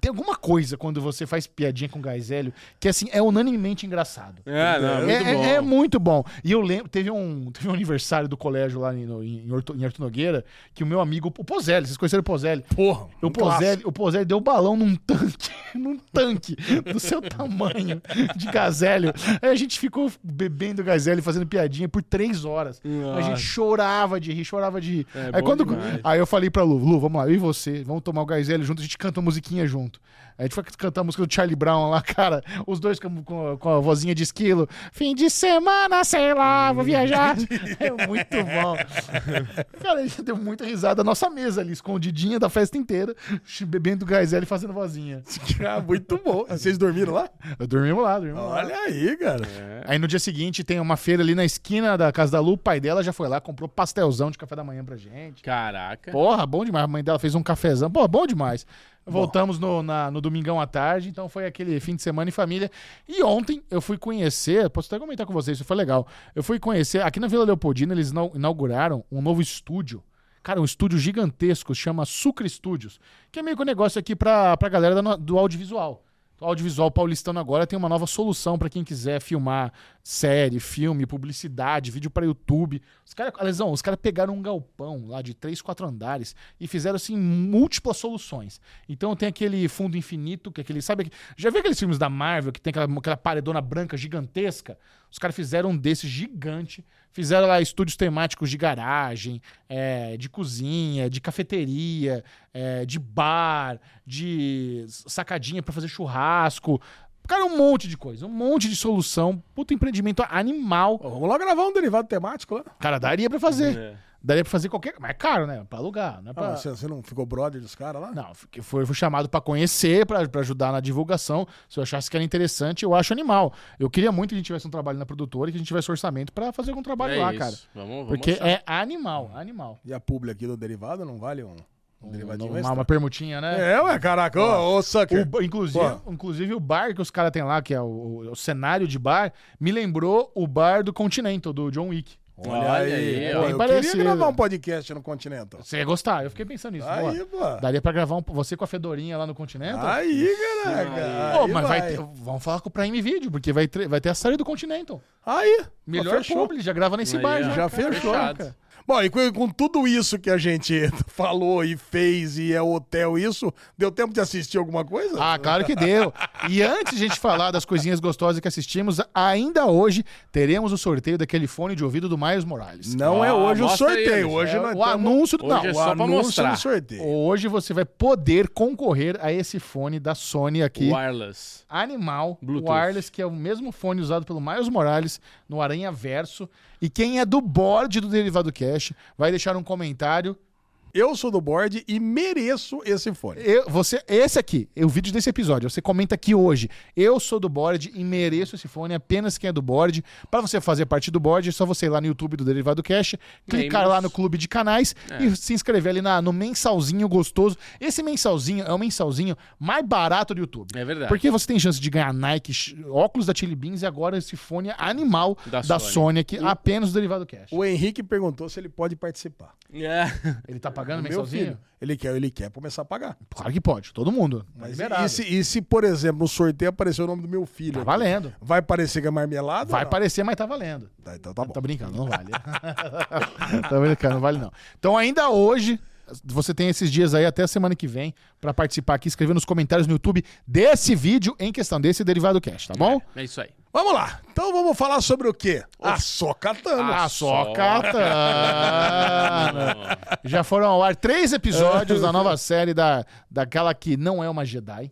Tem alguma coisa quando você faz piadinha com gás hélio que, assim, é unanimemente engraçado. É, não, é muito É, bom. é- é muito bom. E eu lembro, teve um, teve um aniversário do colégio lá em, em, Horto- em Arthur Nogueira, que o meu amigo, o Pozelli, vocês conheceram o Pozelli? Porra, O um Pozelli, o Pozelli deu balão num tanque, num tanque do seu tamanho de gazélio. Aí a gente ficou bebendo gazélio e fazendo piadinha por três horas. A gente chorava de rir, chorava de rir. É aí, quando, demais. aí eu falei pra Lu, Lu, vamos lá, eu e você, vamos tomar o gazélio junto, a gente canta uma musiquinha junto. Aí a gente foi cantar a música do Charlie Brown lá, cara, os dois com, com, com a vozinha de esquilo. Fim de semana, sei lá, vou viajar. É muito bom. Cara, a gente deu muita risada. A nossa mesa ali, escondidinha da festa inteira, bebendo gazélio e fazendo vozinha. Ah, muito bom. Vocês dormiram lá? Eu dormimos lá, dormimos lá. Olha aí, cara. Aí no dia seguinte tem uma feira ali na esquina da casa da Lu. O pai dela já foi lá, comprou pastelzão de café da manhã pra gente. Caraca. Porra, bom demais. A mãe dela fez um cafezão. Pô, bom demais. Voltamos no, na- no domingão à tarde, então foi aquele fim de semana em família. E ontem eu fui conhecer, posso até comentar com vocês, isso foi legal. Eu fui conhecer, aqui na Vila Leopoldina, eles inau- inauguraram um novo estúdio. Cara, um estúdio gigantesco, chama Sucre Studios, que é meio que um negócio aqui pra, pra galera do audiovisual. O audiovisual paulistano agora tem uma nova solução pra quem quiser filmar série, filme, publicidade, vídeo pra YouTube. Os caras, Alesão, os caras pegaram um galpão lá de três, quatro andares e fizeram assim múltiplas soluções. Então tem aquele fundo infinito, que é aquele, sabe, já viu aqueles filmes da Marvel que tem aquela, aquela paredona branca gigantesca? Os caras fizeram um desse gigante, fizeram lá estúdios temáticos de garagem, é, de cozinha, de cafeteria, é, de bar, de sacadinha pra fazer churrasco. Cara, um monte de coisa, um monte de solução. Puta empreendimento animal. Ó, vamos lá gravar um derivado temático lá. Cara, daria pra fazer. É. Daria pra fazer qualquer. Mas é caro, né? Pra alugar. Não, é Ah, pra... mas você, você não ficou brother dos caras lá? não fiquei- foi, fui chamado pra conhecer, pra pra ajudar na divulgação. Se eu achasse que era interessante, eu acho animal. Eu queria muito que a gente tivesse um trabalho na produtora e que a gente tivesse orçamento pra fazer algum trabalho É lá, isso. cara. Vamos, vamos Porque achar. é animal, animal. E a publi aqui do derivado não vale um. Um derivadinho uma, extra. uma permutinha, né? É, ué, caraca, ô, ô, O sucker. ba- inclusive, Pô. inclusive o bar que os caras têm lá, que é o, o cenário de bar, me lembrou o bar do Continental, do John Wick. Olha Olha aí, aí, pô, eu parecido. queria gravar um podcast no Continental. Você ia gostar, eu fiquei pensando nisso. Aí, pô. Daria pra gravar um, você com a Fedorinha lá no Continental? Aí, caraca. Pô, aí mas vai ter, vamos falar com o Prime Video, porque vai ter, vai ter a série do Continental. Aí, Melhor publi, já grava nesse Aí, bar. Já, Já fechou, fechado. cara. Bom, e com, com tudo isso que a gente falou e fez e é hotel isso, deu tempo de assistir alguma coisa? Ah, claro que deu. E antes de a gente falar das coisinhas gostosas que assistimos, ainda hoje teremos o sorteio daquele fone de ouvido do Miles Morales. Não é Ah, hoje o sorteio, eles. hoje É nós o tamo- anúncio do. Hoje Não, é o só pra anúncio mostrar. do sorteio. Hoje você vai poder concorrer a esse fone da Sony aqui. Wireless. Animal Bluetooth. Wireless, que é o mesmo fone usado pelo Miles Morales no Aranha Verso. E quem é do board do Derivado Cash vai deixar um comentário. Eu sou do board e mereço esse fone. Eu, você, esse aqui, é o vídeo desse episódio. Você comenta aqui hoje. Eu sou do board e mereço esse fone. Apenas quem é do board. Para você fazer parte do board, é só você ir lá no YouTube do Derivado Cash, clicar Membros. lá no clube de canais e se inscrever ali na, no mensalzinho gostoso. Esse mensalzinho é o mensalzinho mais barato do YouTube. É verdade. Porque você tem chance de ganhar Nike, óculos da Chili Beans e agora esse fone animal da, Da Sony. Sony. aqui, apenas do Derivado Cash. O Henrique perguntou se ele pode participar. É. Ele tá pagando O meu mensalzinho? filho, ele quer, ele quer começar a pagar. Claro que pode, todo mundo. Mas liberado. e se, e se, por exemplo, no sorteio aparecer o nome do meu filho? Tá aqui? valendo. Vai parecer que é marmelada? Vai parecer, mas tá valendo. Tá, então tá bom. Tá brincando, não vale. tá brincando, não vale não. Então ainda hoje, você tem esses dias aí até a semana que vem pra participar aqui, escrever nos comentários no YouTube desse vídeo em questão desse Derivado Cash, tá bom? É isso aí. Vamos lá. Então vamos falar sobre o quê? A Socatano. Ah, só catando. Já foram ao ar três episódios da nova série da, daquela que não é uma Jedi.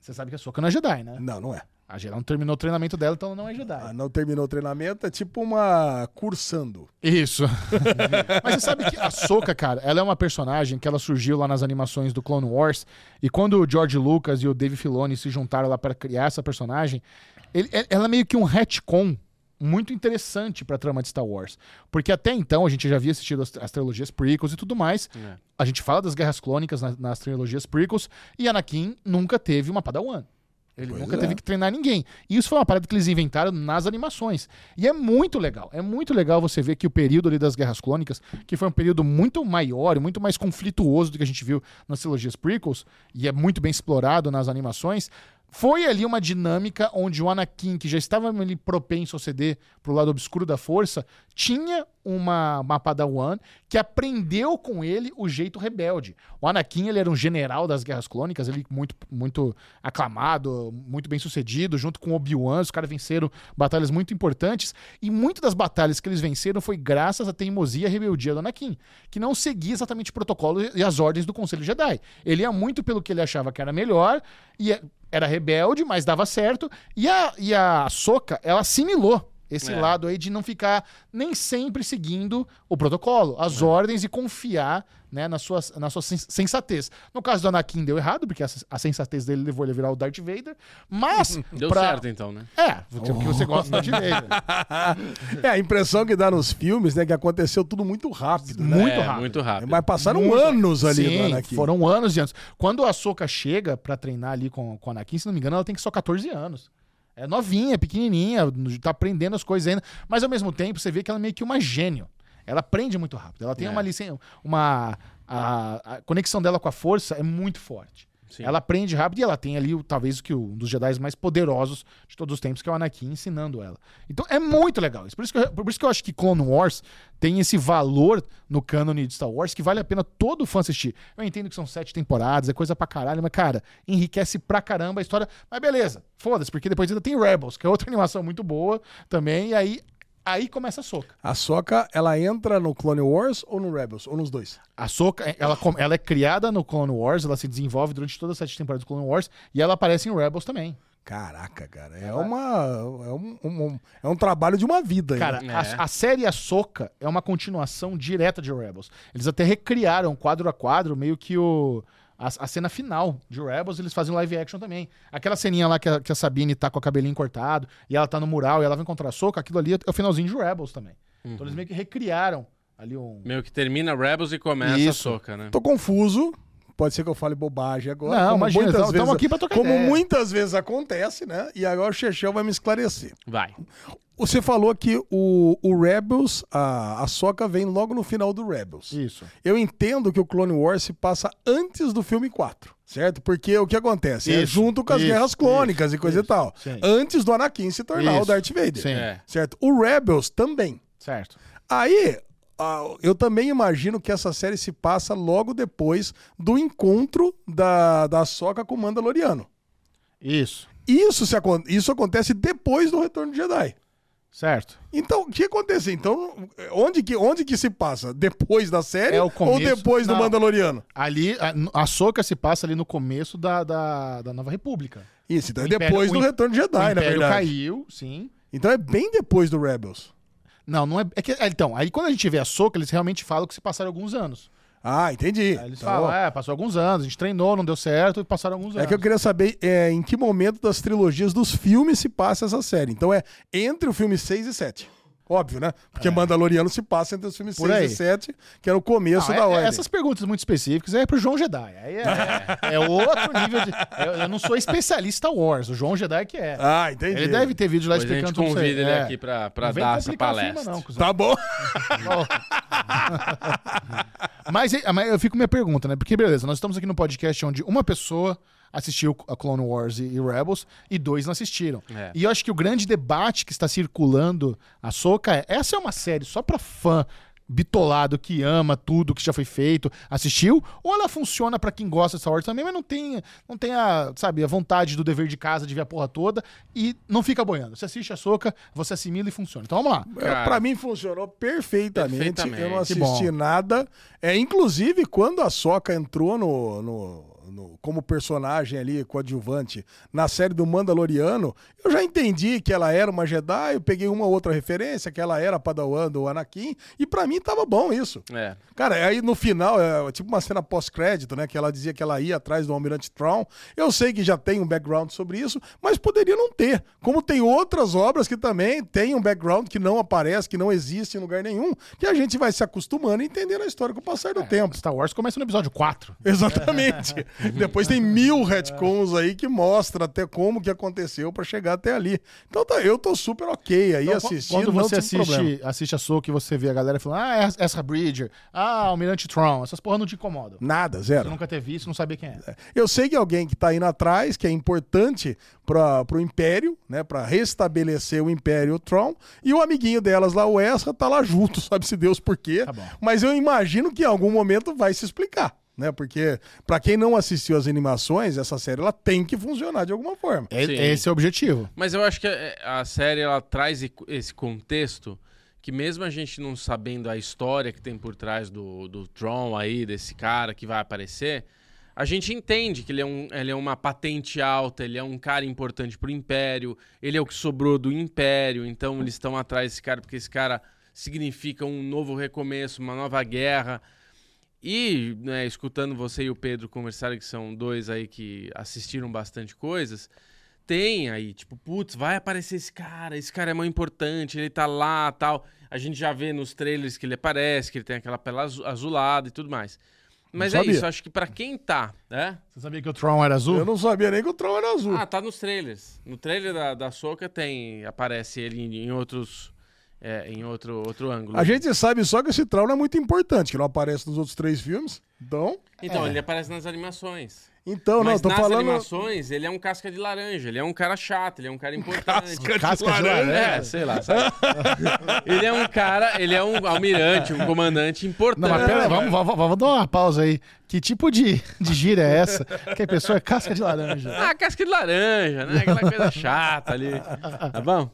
Você sabe que a Soka não é Jedi, né? Não, não é. A Jedi não terminou o treinamento dela, então ela não é Jedi. Ah, não terminou o treinamento, é tipo uma cursando. Isso. Mas você sabe que a Soka, cara, ela é uma personagem que ela surgiu lá nas animações do Clone Wars. E quando o George Lucas e o Dave Filoni se juntaram lá para criar essa personagem, ele- ela é meio que um retcon muito interessante pra trama de Star Wars. Porque até então a gente já havia assistido as, as trilogias prequels e tudo mais. É. A gente fala das guerras clônicas na- nas trilogias prequels e Anakin nunca teve uma Padawan. Ele Pois nunca é. teve que treinar ninguém. E isso foi uma parada que eles inventaram nas animações. E é muito legal. É muito legal você ver que o período ali das Guerras Clônicas, que foi um período muito maior e muito mais conflituoso do que a gente viu nas trilogias prequels, e é muito bem explorado nas animações, foi ali uma dinâmica onde o Anakin, que já estava ali propenso a ceder pro lado obscuro da força, tinha uma, uma Padawan que aprendeu com ele o jeito rebelde. O Anakin, ele era um general das Guerras Clônicas, ele muito, muito aclamado, muito bem sucedido, junto com Obi-Wan, os caras venceram batalhas muito importantes, e muitas das batalhas que eles venceram foi graças à teimosia e rebeldia do Anakin, que não seguia exatamente o protocolo e as ordens do Conselho Jedi. Ele ia muito pelo que ele achava que era melhor, e é- era rebelde, mas dava certo, e a, e a Soka, ela assimilou esse É. lado aí de não ficar nem sempre seguindo o protocolo, as ordens e confiar né, na, sua, na sua sens- sensatez. No caso do Anakin deu errado, porque a, a sensatez dele levou ele a virar o Darth Vader, mas... Deu pra- certo então, né? É, porque você gosta do Darth Vader. É, a impressão que dá nos filmes, né, que aconteceu tudo muito rápido, né? Muito É, rápido. Muito rápido. Mas passaram Muito- anos ali Sim, no Anakin. foram anos e anos. Quando a Soka chega pra treinar ali com, com o Anakin, se não me engano, ela tem só 14 anos. É novinha, pequenininha, tá aprendendo as coisas ainda. Mas ao mesmo tempo, você vê que ela é meio que uma gênio. Ela aprende muito rápido. Ela tem É. uma licença, uma a, a conexão dela com a força é muito forte. Sim. Ela aprende rápido e ela tem ali talvez o que um dos Jedi mais poderosos de todos os tempos, que é o Anakin ensinando ela. Então é muito legal. Por isso que eu, por isso que eu acho que Clone Wars tem esse valor no cânone de Star Wars que vale a pena todo fã assistir. Eu entendo que são sete temporadas, é coisa pra caralho, mas cara, enriquece pra caramba a história. Mas beleza, foda-se, porque depois ainda tem Rebels, que é outra animação muito boa também, e aí, aí começa a soca. A Soca, ela entra no Clone Wars ou no Rebels? Ou nos dois? A Soca, ela, com- ela é criada no Clone Wars, ela se desenvolve durante todas as sete temporadas do Clone Wars, e ela aparece em Rebels também. Caraca, cara. É, uma, é, um, um- é um trabalho de uma vida. hein? Cara, É. a, a série Ahsoka é uma continuação direta de Rebels. Eles até recriaram quadro a quadro, meio que o. A, a cena final de Rebels, eles fazem live action também. Aquela ceninha lá que a, que a Sabine tá com o cabelinho cortado e ela tá no mural e ela vai encontrar a Ahsoka, aquilo ali é o finalzinho de Rebels também. Então eles meio que recriaram Ali um... Meio que termina Rebels e começa Isso. a soca, né? Tô confuso. Pode ser que eu fale bobagem agora. Não, imagina, muitas tamo vezes- aqui pra trocar Como ideia. muitas vezes acontece, né? E agora o Chechel vai me esclarecer. Vai. Você falou que o, o Rebels, a, a Soca vem logo no final do Rebels. Isso. Eu entendo que o Clone Wars se passa antes do filme 4, certo? Porque o que acontece? é Isso, junto com as isso, guerras clônicas isso, e coisa isso, e tal. sim. Antes do Anakin se tornar o Darth Vader. sim. É. Certo? O Rebels também. Certo. Aí, eu também imagino que essa série se passa logo depois do encontro da, da Soca com o Mandaloriano. Isso. Isso, se, isso acontece depois do Retorno de Jedi. Certo. Então, o que acontece? Então, onde que, onde que se passa? Depois da série É o ou depois do Não. Mandaloriano? Ali, a, a Soca se passa ali no começo da, da, da Nova República. Isso, então O é Império- depois o do Retorno de o Jedi, na Império verdade. caiu, sim. Então é bem depois do Rebels. Não, não é. é que- é, então, aí quando a gente vê a Soca, eles realmente falam que se passaram alguns anos. Ah, entendi. Aí eles Então, falam, é, passou alguns anos, a gente treinou, não deu certo, e passaram alguns anos. É que eu queria saber é, em que momento das trilogias dos filmes se passa essa série. Então é entre o filme 6 e 7. Óbvio, né? Porque Mandaloriano se passa entre os filmes É. Por 6 aí. e 7, que era o começo Não, da é- ordem. Essas perguntas muito específicas é pro João Jedi. Aí é, é- é outro nível de. Eu, eu não sou especialista Wars, o João Jedi que é. Ah, entendi. Ele deve ter vídeo lá a gente explicando tudo isso aí. convida ele É. aqui pra, pra dar essa a palestra. não. Tá bom. Mas, mas eu fico minha pergunta, né? Porque, beleza, nós estamos aqui no podcast onde uma pessoa assistiu a Clone Wars e, e Rebels e dois não assistiram. É. E eu acho que o grande debate que está circulando a Soca é: essa é uma série só pra fã bitolado que ama tudo que já foi feito, assistiu, ou ela funciona pra quem gosta de Star Wars também, mas não tem, não tem a, sabe, a vontade do dever de casa de ver a porra toda e não fica boiando. Você assiste a Soca, você assimila e funciona. Então vamos lá. Cara. Pra mim funcionou perfeitamente. Perfeitamente. Eu não assisti nada. É, inclusive, quando a Soca entrou no, no- no- como personagem ali, coadjuvante, na série do Mandaloriano, eu já entendi que ela era uma Jedi, eu peguei uma outra referência, que ela era a Padawan do Anakin, e pra mim tava bom isso. É. Cara, aí no final, é tipo uma cena pós-crédito, né? Que ela dizia que ela ia atrás do Almirante Traum. Eu sei que já tem um background sobre isso, mas poderia não ter. Como tem outras obras que também tem um background que não aparece, que não existe em lugar nenhum, que a gente vai se acostumando e entendendo a história com o passar do tempo. Star Wars começa no episódio 4. Exatamente. Depois tem mil retcons aí que mostra até como que aconteceu pra chegar até ali. Então tá, eu tô super ok aí Então, assistindo. Quando você tive problema. assiste, assiste a Soca e você vê a galera falando, ah, é Ezra Bridger, ah, Almirante Tron, essas porra não te incomodam. Nada, Você zero. nunca ter visto, não sabia quem é. Eu sei que alguém que tá indo atrás, que é importante para o Império, né, para restabelecer o Império Tron, e o amiguinho delas lá, o Ezra, tá lá junto, sabe-se Deus por quê. Tá. Mas eu imagino que em algum momento vai se explicar. Né? Porque, pra quem não assistiu as animações, essa série ela tem que funcionar de alguma forma. É- Sim. esse é o objetivo. Mas eu acho que é, a série ela traz esse contexto que mesmo a gente não sabendo a história que tem por trás do, do Tron aí, desse cara que vai aparecer, a gente entende que ele é, um, ele é uma patente alta, ele é um cara importante pro Império, ele é o que sobrou do Império, então eles estão atrás desse cara porque esse cara significa um novo recomeço, uma nova guerra. E, né, escutando você e o Pedro conversarem, que são dois aí que assistiram bastante coisas, tem aí, tipo, putz, vai aparecer esse cara, esse cara é muito importante, ele tá lá tal. A gente já vê nos trailers que ele aparece, que ele tem aquela pele azu- azulada e tudo mais. Mas é sabia. isso, acho que pra quem tá, né? Você sabia que o Tron era azul? Eu não sabia nem que o Tron era azul. Ah, tá nos trailers. No trailer da, da Soca tem. Aparece ele em, em outros. É, em outro, outro ângulo. A gente sabe só que esse Tron não é muito importante, que não aparece nos outros três filmes. Então, Então, ele aparece nas animações. então não, Mas tô nas falando. animações, ele é um casca de laranja, ele é um cara chato, ele é um cara importante. Casca de laranja. É, sei lá, sabe? ele é um cara, ele é um almirante, um comandante importante. Não, mas pera aí, vamos, vamos, vamos dar uma pausa aí. Que tipo de, de gíria é essa? Que a pessoa é casca de laranja. Ah, casca de laranja, né? Aquela coisa chata ali. Tá bom?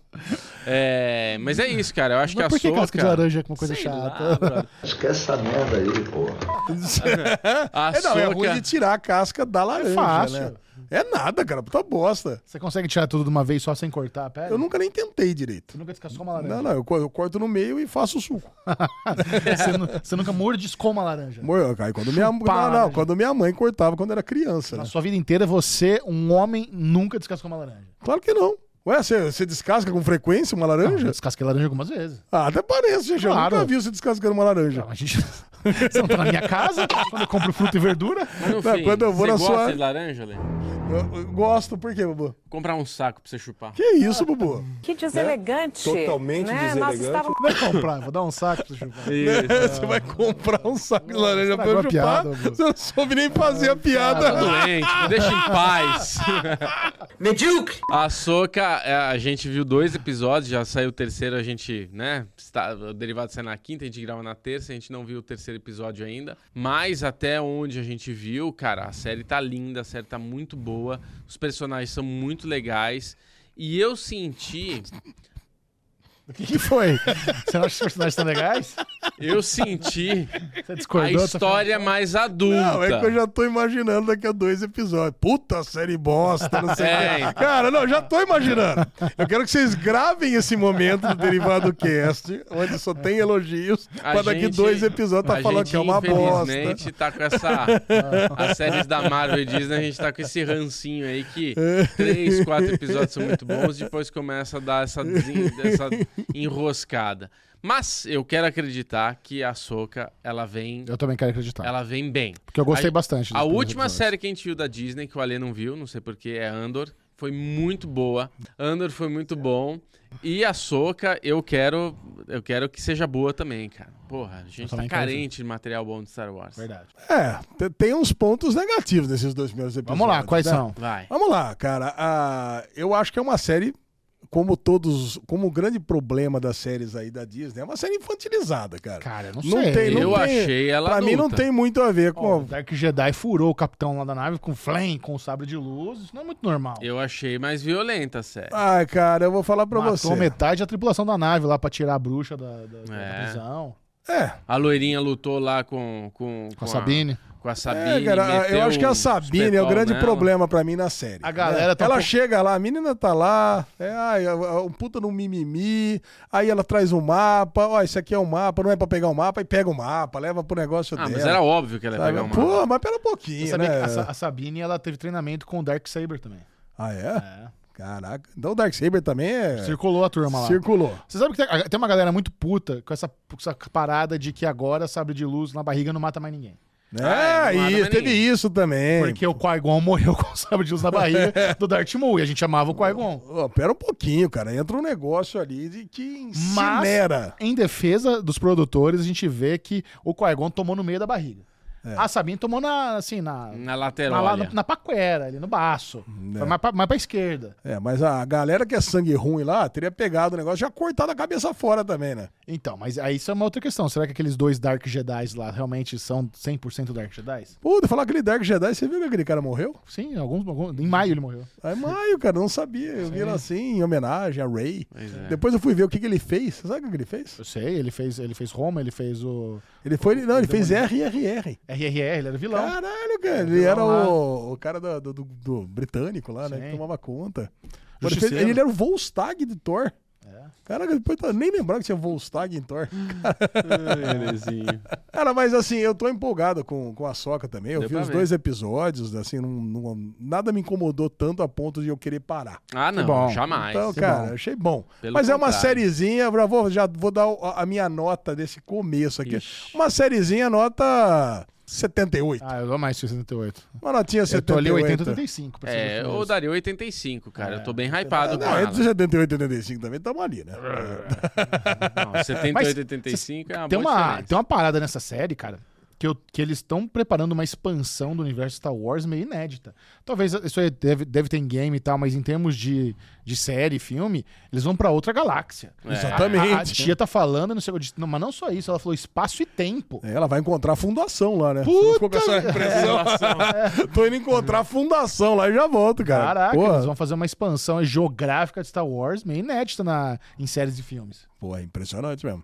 É, mas é isso, cara. Eu acho Mas que a por que Soca... casca de laranja é uma coisa Sei chata? lá. Esquece essa merda aí, porra. A É, não, é Soca- ruim de tirar a casca da laranja, fácil. né? É nada, cara, puta bosta. Você consegue tirar tudo de uma vez só sem cortar a pele? Eu nunca nem tentei direito. Você nunca descascou uma laranja? Não, não, eu, co- eu corto no meio e faço o suco. Você, nu- você nunca mordiscou uma laranja? Amor, Aí quando minha, Chupa a não, não, quando minha mãe cortava quando era criança, Na né? sua vida inteira, você, um homem, nunca descascou uma laranja. Claro que não. Ué, você, você descasca com frequência uma laranja? Descasquei laranja algumas vezes. Ah, até parece, gente. Eu Claro. nunca vi você descascando uma laranja. Não, a gente... Você não tá na minha casa? Quando eu compro fruta e verdura? Mas no Não, fim, quando eu vou você na gosta sua- de laranja, Lê? Eu, eu gosto, por quê, Bubu? Comprar um saco pra você chupar. Que isso, Bubu? Que deselegante. Totalmente né? Nós deselegante. estávamos é comprar, vou dar um saco pra você chupar. Você vai comprar um saco de laranja pra estragou eu a chupar? piada, Bubu. Você não soube nem fazer a piada. Tá doente, me deixa em paz. Medíocre! A Soca, é, a gente viu dois episódios, já saiu o terceiro, a gente, né? Está, o derivado sai na quinta, a gente grava na terça, a gente não viu o terceiro episódio ainda. Mas até onde a gente viu, cara, a série tá linda, a série tá muito boa, os personagens são muito legais. E eu senti, O que, que foi? Você não acha que os personagens estão legais? eu senti Você a discordou? Tá história mais adulta. Não, é que eu já tô imaginando daqui a dois episódios. Puta série bosta, não sei o É, quê. então. Cara, não, já tô imaginando. Eu quero que vocês gravem esse momento do Derivado Cast, onde só tem elogios, A pra daqui gente- dois episódios tá a falando gente, que é uma bosta. Infelizmente, tá com essa. As séries da Marvel e Disney, a gente tá com esse rancinho aí que três, quatro episódios são muito bons, depois começa a dar essa, essa enroscada. Mas eu quero acreditar que a Soca ela vem. Eu também quero acreditar. Ela vem bem. Porque eu gostei A- bastante. A última episódios. série que a gente viu da Disney, que o Ale não viu, não sei porquê, é Andor. Foi muito boa. Andor foi muito bom. E a Soca, eu quero, eu quero que seja boa também, cara. Porra, a gente tá carente de material bom de Star Wars. Verdade. É, te- tem uns pontos negativos nesses dois primeiros episódios. Vamos lá, quais né? são? Vai. Vamos lá, cara. Ah, eu acho que é uma série, como todos, como o grande problema das séries aí da Disney, é uma série infantilizada, cara. Cara, eu não, Não sei. tem, não eu tem- achei ela Pra mim não adulta. tem muito a ver com. o Dark Jedi furou o capitão lá da nave com flame, com o sabre de luz. Isso não é muito normal. Eu achei mais violenta a série. Ai, cara, eu vou falar pra Matou você. metade da tripulação da nave lá pra tirar a bruxa da, da- da É. prisão. É, A loirinha lutou lá com... Com, Com a Sabine. Com a Sabine. é, cara, meteu eu acho que a um Sabine é o grande nela. problema pra mim na série. A galera tá um Ela chega lá, a menina tá lá, é, ai, a- a- um puta no mimimi, aí ela traz um mapa, ó, esse aqui é o mapa, não é pra pegar o mapa, e pega o mapa, leva pro negócio Ah, dela. mas era óbvio que ela ia sabe? pegar uma... Pô, mas pera um Você pouquinho, sabia né? que a, a Sabine ela teve treinamento com o Dark Saber também. Ah, é? É. Caraca. Então o Darksaber também é... Circulou a turma lá. Circulou. Você sabe que tem, tem uma galera muito puta com essa, com essa parada de que agora sabre de luz na barriga não mata mais ninguém. É, Ah, mata isso, mais teve isso também. Porque o Qui-Gon morreu com o sabre de luz na barriga do Darth Maul e a gente amava o Qui-Gon. Ó, pera um pouquinho, cara. Entra um negócio ali de que Mas, incinera. em defesa dos produtores, a gente vê que o Qui-Gon tomou no meio da barriga. É. A Sabine tomou na, assim, na... Na Na, lateral. lá, na, na paquera, ali no baço. Foi mais pra, mais pra esquerda. É, mas a galera que é sangue ruim lá teria pegado o negócio e já cortado a cabeça fora também, né? Então, mas aí isso é uma outra questão. Será que aqueles dois Dark Jedi lá realmente são 100% Dark Jedi? Pô, de falar aquele Dark Jedi, você viu que aquele cara morreu? Sim, alguns, alguns- em maio ele morreu. É maio, cara, não sabia. Eu vi ele assim, em homenagem a Ray. Pois é. Depois eu fui ver o que, que ele fez. Você sabe o que ele fez? Eu sei, ele fez, ele fez Roma, ele fez o Ele foi. Não, ele fez RRR. RRR, ele era vilão. Caralho, cara. Ele vilão era o, o cara do, do- do- do britânico lá, né? Sim. Que tomava conta. Ele, ele era o Volstag de Thor. É. Caraca, depois eu nem lembrava que tinha Volstag em Thor. Belezinho. Cara, mas assim, eu tô empolgado com, com a Soca também. Eu Deu vi os ver. dois episódios, assim, não, não- nada me incomodou tanto a ponto de eu querer parar. Ah, não, bom. jamais. Então, cara, bom. achei bom. Pelo Mas é uma contrário. sériezinha, já vou, já vou dar a minha nota desse começo aqui. Ixi. Uma sériezinha, nota 78. Ah, eu dou mais 68. Uma notinha Eu tô 78. ali 80, 85. pra ser É, eu daria 85, cara. Eu tô bem hypado com Não, ela. entre 78 e 85 também estamos ali, né? Não, 78, Mas 85 é uma tem boa uma, diferença. tem uma parada nessa série, cara, que, eu- que eles estão preparando uma expansão do universo Star Wars meio inédita. Talvez isso aí deve, deve ter em game e tal, mas em termos de, de série, filme, eles vão pra outra galáxia. É. Exatamente. A, a tia tá falando, não sei, não, mas não só isso, ela falou espaço e tempo. É, Ela vai encontrar a fundação lá, né? Puta ficou com essa impressão? Tô indo encontrar a fundação lá e já volto, cara. Caraca, Porra. eles vão fazer uma expansão geográfica de Star Wars meio inédita na, em séries e filmes. Pô, é impressionante mesmo.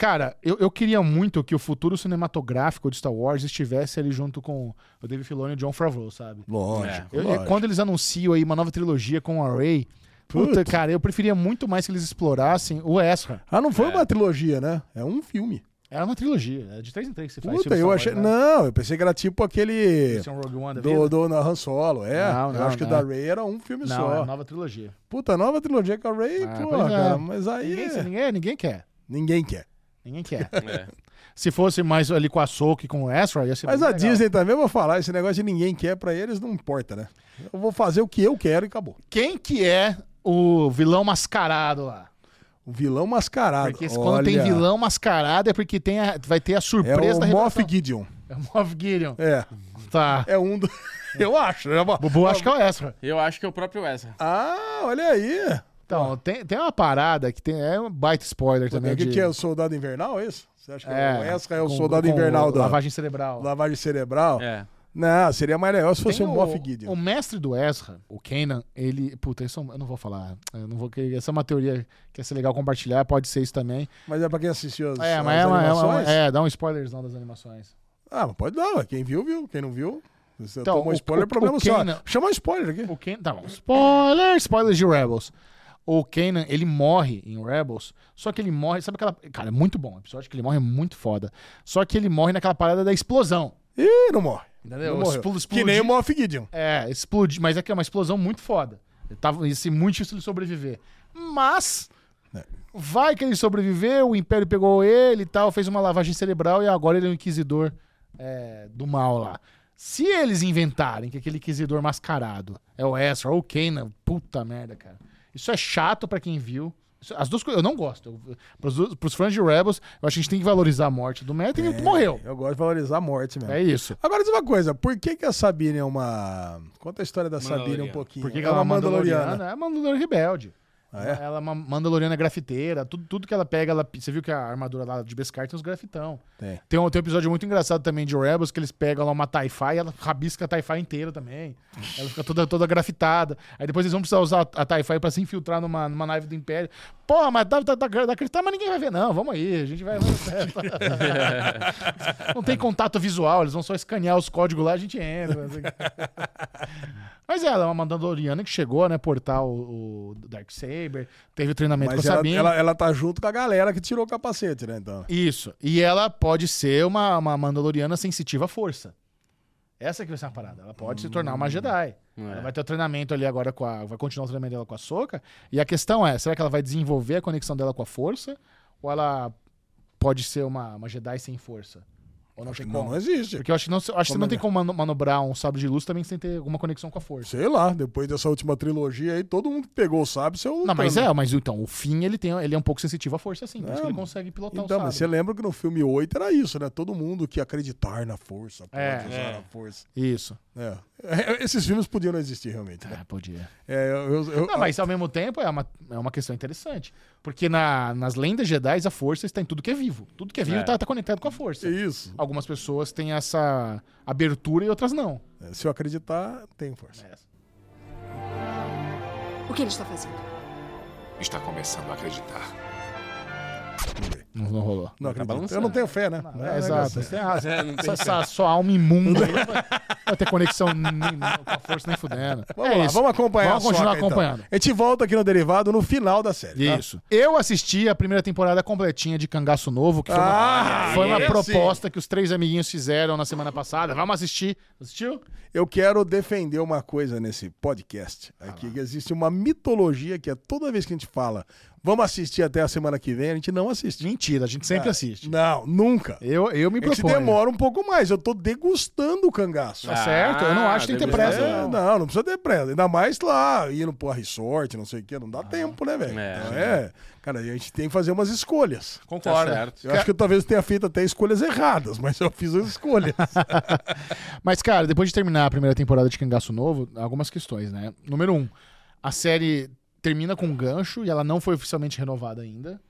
Cara, eu, eu queria muito que o futuro cinematográfico de Star Wars estivesse ali junto com o David Filoni e o John Favreau, sabe? Lógico, Eu- eu- lógico. quando eles anunciam aí uma nova trilogia com a Ray, puta, cara, eu preferia muito mais que eles explorassem o Ezra. Ah, não foi É. uma trilogia, né? É um filme. Era uma trilogia, é de três em três que você faz. Puta, filme eu achei. Wars, né? Não, eu pensei que era tipo aquele. Esse é um Rogue One da Do, vida? do na Han Solo, é. Não, eu não, acho que o não. da Ray era um filme Não, só. é a nova trilogia. Puta, nova trilogia com a Ray, Ah, pô, é. cara, mas aí. Ninguém, é- ninguém, ninguém quer. Ninguém quer. Ninguém quer. É. Se fosse mais ali com a e com o Ezra, ia ser Mas a legal. Disney também, eu vou falar, esse negócio de ninguém quer pra eles não importa, né? Eu vou fazer o que eu quero e acabou. Quem que é o vilão mascarado lá? O vilão mascarado. Porque quando tem olha, vilão mascarado é porque tem a- vai ter a É surpresa o da Moff. Gideon. É o Moff Gideon. É. Tá. É um do. Eu acho. É uma... Bubu acho que é o Ezra. Eu acho que é o próprio Ezra. Ah, olha aí. Então, tem, tem uma parada que tem. É um baita spoiler também. O que, de- que é o Soldado Invernal, é isso? Você acha que É, o Ezra é o com- Soldado com Invernal da Lavagem cerebral. lavagem cerebral? É. Não, seria mais legal se fosse Tem o Moff Gideon. O mestre do Ezra, o Kanan, ele. Puta, isso eu não vou falar. Eu não vou, essa é uma teoria que ia ser legal compartilhar, pode ser isso também. Mas é pra quem assistiu as, É, as mas é, uma, é, uma- animações? é, dá um spoilerzão das animações. Ah, mas pode dar. Quem viu, viu. Quem não viu, você Então, tomou spoiler, o- problema o seu. Kanan- Chama um spoiler aqui. O Kanan. Tá bom. Spoiler! Spoilers de Rebels. O Kanan, ele morre em Rebels, só que ele morre. Sabe aquela. Cara, é muito bom. O episódio que ele morre é muito foda. Só que ele morre naquela parada da explosão. Ih, não morre. Entendeu? Não. Explo- Que nem o Moff Gideon. É, explode, mas é que é uma explosão muito foda. Ele tava, ia ser muito difícil ele sobreviver. Mas É. vai que ele sobreviveu, o Império pegou ele e tal, fez uma lavagem cerebral e agora ele é o inquisidor é, do mal lá. Se eles inventarem que aquele inquisidor mascarado é o Ezra ou o Kanan, puta merda, cara. Isso é chato pra quem viu. Isso- As duas coisas eu não gosto. Eu, pros, pros fãs de Rebels, eu acho que a gente tem que valorizar a morte do Merlin. Ele morreu. Eu gosto de valorizar a morte mesmo. É isso. Agora diz uma coisa, por que, que a Sabine é uma. Conta a história da Sabine um pouquinho. Por que, que ela ela é é uma mandaloriana? mandaloriana? É uma mandaloriana rebelde. Ah, é? Ela é uma mandaloriana grafiteira. Tudo, tudo que ela pega, ela, você viu que a armadura lá de Beskar tem uns grafitão. Tem. Tem um, tem um episódio muito engraçado também de Rebels que eles pegam lá uma Taifai e ela rabisca a Taifai inteira também. Ela fica toda, toda grafitada. Aí depois eles vão precisar usar a Taifai pra se infiltrar numa, numa nave do Império. Porra, mas dá, dá, dá, dá acreditar, mas ninguém vai ver, não. Vamos aí, a gente vai. Não tem contato visual, eles vão só escanear os códigos lá, a gente entra. assim. Mas ela é uma Mandaloriana que chegou, né, portar o, o Teve o treinamento Mas com a ela, Sabine. ela, ela tá junto com a galera que tirou o capacete, né? Então. Isso. E ela pode ser uma, uma Mandaloriana sensitiva à força. Essa que vai ser a parada. Ela pode se tornar uma Jedi. Ela vai ter o treinamento ali agora com a. Vai continuar o treinamento dela com a Soca. E a questão é: será que ela vai desenvolver a conexão dela com a força? Ou ela pode ser uma, uma Jedi sem força? Ou não Acho tem não, como? não existe. Porque eu acho que, não, acho que você Como não é tem que- como mano- manobrar um sabre de luz também sem ter alguma conexão com a força. Sei lá, depois dessa última trilogia aí, todo mundo que pegou o sábio, seu Não, mas é, mas então, o fim ele, tem, ele é um pouco sensitivo à força, sim. Por isso É, que ele consegue pilotar Então, o mas você sabre. lembra que no filme 8 era isso, né? Todo mundo que acreditar na força pode É. usar É. a força. Isso. É. É, Esses filmes podiam não existir realmente, né? É, podia. É, eu, eu- eu- Não, mas ao mesmo tempo é uma, é uma questão interessante. Porque na, nas lendas Jedi, a força está em tudo que é vivo. Tudo que é vivo É. tá, tá conectado com a força. Isso. Algumas pessoas têm essa abertura e outras não. É, Se eu acreditar, tem força. O que ele está fazendo? Está começando a acreditar. Não, não rolou. Não Tá acredito. Eu não tenho fé, né? É, exato. Você tem razão. É, não tem essa, essa sua alma imunda aí não vai, vai ter conexão nem- nem- com a força nem fudendo. Vamos é lá, isso. vamos acompanhar Vamos continuar Soca, então. acompanhando. A gente volta aqui no Derivado no final da série. tá? Isso. Eu assisti a primeira temporada completinha de Cangaço Novo, que foi uma, Ah, foi uma proposta que os três amiguinhos fizeram na semana passada. Vamos assistir. Assistiu? Eu quero defender uma coisa nesse podcast aqui, que existe uma mitologia que é toda vez que a gente fala, vamos assistir até a semana que vem, a gente não assiste. Mentira, a gente sempre Ah, assiste. Não, nunca. Eu, eu me A gente proponho. demora um pouco mais. Eu tô degustando o cangaço. Tá certo? Eu não acho que tem que ter pressa. É, não, não precisa ter pressa. Ainda mais lá, indo pro resort, não sei o quê. Não dá tempo, né, velho? É. Então, é. Cara, a gente tem que fazer umas escolhas. Tá Concordo. certo. Eu acho que eu talvez tenha feito até escolhas erradas, mas eu fiz as escolhas. Mas, cara, depois de terminar a primeira temporada de Cangaço Novo, algumas questões, né? Número um, a série termina com um gancho e ela não foi oficialmente renovada ainda.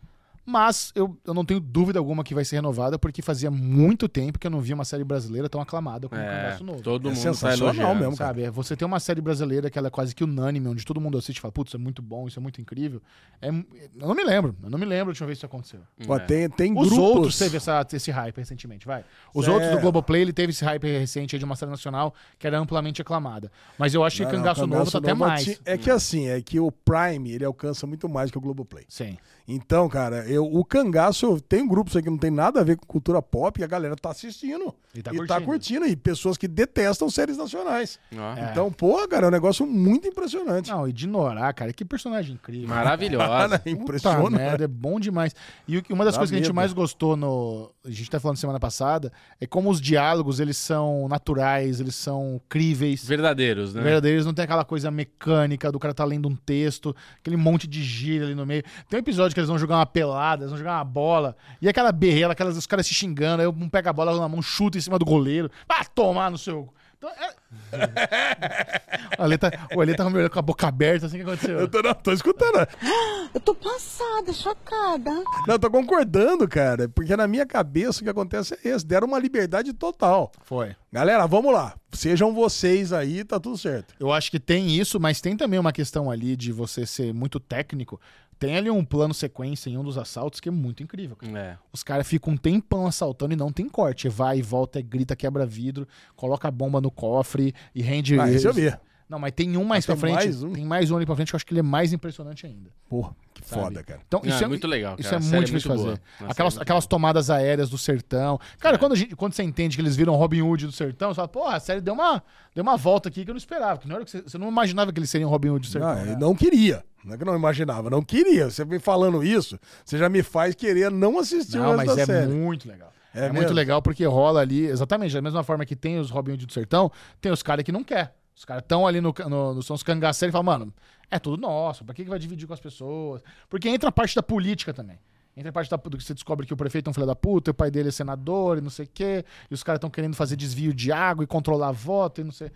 Mas eu, eu não tenho dúvida alguma que vai ser renovada, porque fazia muito tempo que eu não via uma série brasileira tão aclamada como É, Cangaço Novo. todo É mundo tá sensacional mesmo, cara. Sabe, é, você tem uma série brasileira que ela é quase que unânime, onde todo mundo assiste e fala, putz, isso é muito bom, isso é muito incrível. É, eu não me lembro, eu não me lembro a última vez que isso aconteceu. Ó, tem, tem Os grupos. outros teve essa, esse hype recentemente, vai. Os Certo. outros do Globoplay, ele teve esse hype recente aí de uma série nacional que era amplamente aclamada. Mas eu acho que Não, não, Cangaço Novo tá até Novo mais. É que assim, é que o Prime, ele alcança muito mais que o Globoplay. Sim. Então, cara, eu, o cangaço, eu tenho grupos aí que não tem nada a ver com cultura pop e a galera tá assistindo. E tá e curtindo. tá curtindo. E pessoas que detestam séries nacionais. Ó, É. Então, pô, cara, é um negócio muito impressionante. Não, e de Norá, cara, que personagem incrível. Maravilhosa. Impressionante. merda, é bom demais. E uma das Dá coisas que a gente medo. mais gostou no. A gente tá falando semana passada, é como os diálogos, eles são naturais, eles são críveis. Verdadeiros, né? Verdadeiros, não tem aquela coisa mecânica do cara tá lendo um texto, aquele monte de gíria ali no meio. Tem um episódio que eles vão jogar uma pelada, eles vão jogar uma bola, e aquela berrela, aquelas, os caras se xingando, aí um pega a bola na mão, chuta em cima do goleiro. Ah, tomar no seu. Então, é... o Ale tá, o Ale tá me olhando com a boca aberta, assim, o que aconteceu? Eu tô, não, tô escutando. Eu tô passada, chocada. Não, eu tô concordando, cara. Porque na minha cabeça o que acontece é esse. Deram uma liberdade total. Foi. Galera, vamos lá. Sejam vocês aí, tá tudo certo. Eu acho que tem isso, mas tem também uma questão ali de você ser muito técnico. Tem ali um plano sequência em um dos assaltos que é muito incrível. cara. É. Os caras ficam um tempão assaltando e não tem corte. Vai e volta, grita, quebra vidro, coloca a bomba no cofre e rende. Ah, esse eu vi. Não, mas tem um mais Mas pra tem frente. mais um? Tem mais um ali pra frente que eu acho que ele é mais impressionante ainda. Porra, que sabe? foda, cara. Então, Não, é muito legal, Isso cara. é A muito é difícil muito fazer. boa. Aquelas, é aquelas tomadas aéreas do sertão. Cara, quando, a gente- quando você entende que eles viram Robin Hood do sertão, você fala, porra, a série deu uma, deu uma volta aqui que eu não esperava. Que não era que você, você não imaginava que eles seriam Robin Hood do sertão. Não, né? eu não queria. Não é que eu não imaginava, não queria. Você vem falando isso, você já me faz querer não assistir o Não, resto mas da é série. muito legal. É É, muito legal porque rola ali, exatamente, da mesma forma que tem os Robin Hood do Sertão, tem os caras que não quer. Os caras estão ali no, no, no são os cangaceiros e falam, mano, é tudo nosso, pra que, que vai dividir com as pessoas? Porque entra a parte da política também. Entra a parte da, do que você descobre que o prefeito é um filho da puta, e o pai dele é senador e não sei o quê, e os caras estão querendo fazer desvio de água e controlar voto e não sei.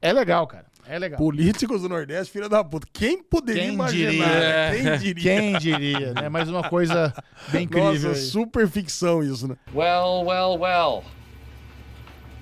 É legal, cara. É legal. Políticos do Nordeste, filha da puta. Quem poderia Quem imaginar? diria? né? Quem diria? Quem diria, né? Mais uma coisa bem incrível. Nossa, aí. super ficção isso, né? Well, well, well.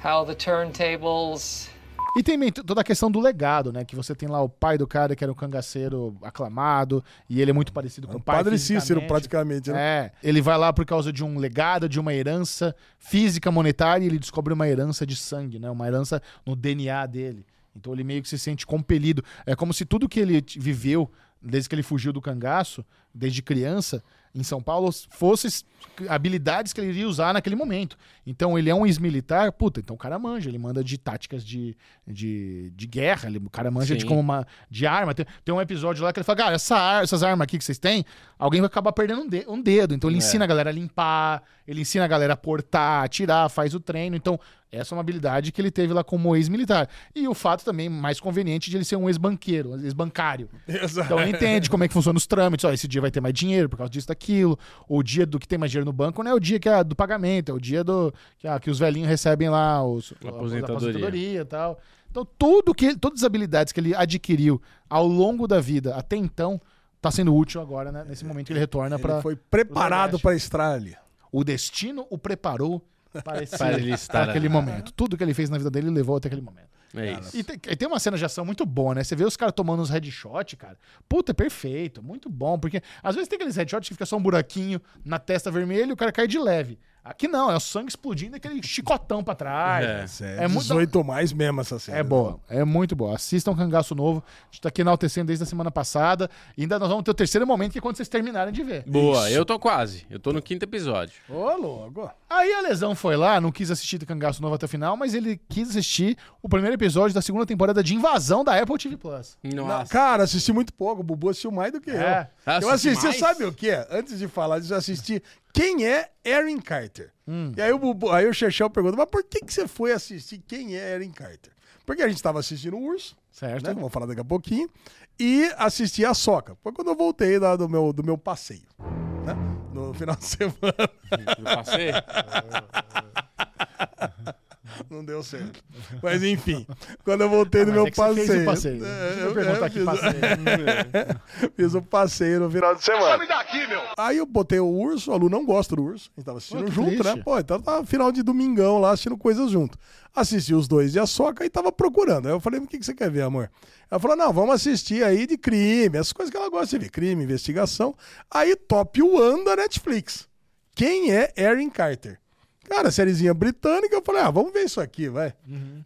How the turntables. E tem toda a questão do legado, né? Que você tem lá o pai do cara que era um cangaceiro aclamado, e ele é muito parecido com o pai. Padre Cícero, praticamente. Né? É, ele vai lá por causa de um legado, de uma herança física monetária, e ele descobre uma herança de sangue, né? Uma herança no DNA dele. Então ele meio que se sente compelido. É como se tudo que ele viveu desde que ele fugiu do cangaço, desde criança, em São Paulo, fosse s- habilidades que ele iria usar naquele momento. Então ele é um ex-militar, puta, então o cara manja, ele manda de táticas de, de, de guerra, ele, o cara manja de Sim. como uma de arma. Tem, tem um episódio lá que ele fala, cara, essa essas armas aqui que vocês têm, alguém vai acabar perdendo um, de- um dedo. Então ele É. ensina a galera a limpar, ele ensina a galera a portar, atirar, faz o treino. Então, essa é uma habilidade que ele teve lá como ex-militar. E o fato também mais conveniente de ele ser um ex-banqueiro, um ex-bancário. Exato. Então ele entende como é que funciona os trâmites. Ó, esse dia vai ter mais dinheiro por causa disso, daquilo. O dia do que tem mais dinheiro no banco não é o dia que é do pagamento, é o dia do que, ah, que os velhinhos recebem lá os, a Aposentadoria. e tal. Então tudo que, todas as habilidades que ele adquiriu ao longo da vida até então tá sendo útil agora, né, nesse momento que ele retorna Ele para foi preparado para estar ali. o destino o preparou para, ele estar aquele ali. momento. Tudo que ele fez na vida dele levou até aquele momento. É isso. E tem, e tem uma cena de ação muito boa, né? Você vê os caras tomando uns headshot, cara. Puta, é perfeito, muito bom. Porque às vezes tem aqueles headshots que fica só um buraquinho na testa vermelha e o cara cai de leve. Aqui não, é o sangue explodindo e aquele chicotão pra trás. É. É, É muito- 18 mais mesmo essa cena. É boa, é muito boa. Assistam Cangaço Novo. A gente tá aqui enaltecendo desde a semana passada. E ainda nós vamos ter o terceiro momento, que é quando vocês terminarem de ver. Boa, eu tô quase. Eu tô no quinto episódio. Ô, louco. Aí a Lesão foi lá, não quis assistir do Cangaço Novo até o final, mas ele quis assistir o primeiro episódio da segunda temporada de Invasão da Apple TV Plus. Não, Nossa. cara, assisti muito pouco. O Bubu assistiu mais do que É. eu. Eu Assisti mais? sabe o que? Antes de falar disso, eu assisti Quem é Erin Carter? Hum. E aí o, Bubu, aí o Chechel pergunta, mas por que, que você foi assistir Quem é Erin Carter? Porque a gente tava assistindo o Urso, Certo? né? Vamos falar daqui a pouquinho. E assisti a Soca. Foi quando eu voltei da- do, meu, do meu passeio. No final de semana. Eu passei? Não deu certo. Mas enfim, quando eu voltei do Mas meu é que você fez passeio. o passeio. É, Deixa eu perguntar é, que fiz- passeio. Fiz o passeio no final de semana. Aí eu botei o urso, a Lu não gosta do urso. A gente tava assistindo Pô, junto, triste. né? Pô, então tava final de domingão lá assistindo coisas junto. Assisti os dois de a soca e tava procurando. Aí eu falei, o que, que você quer ver, amor? Ela falou, não, vamos assistir aí de crime, essas coisas que ela gosta de ver, crime, investigação. Aí Top One da Netflix. Quem é Erin Carter? Cara, sériezinha britânica, eu falei, ah, vamos ver isso aqui, vai.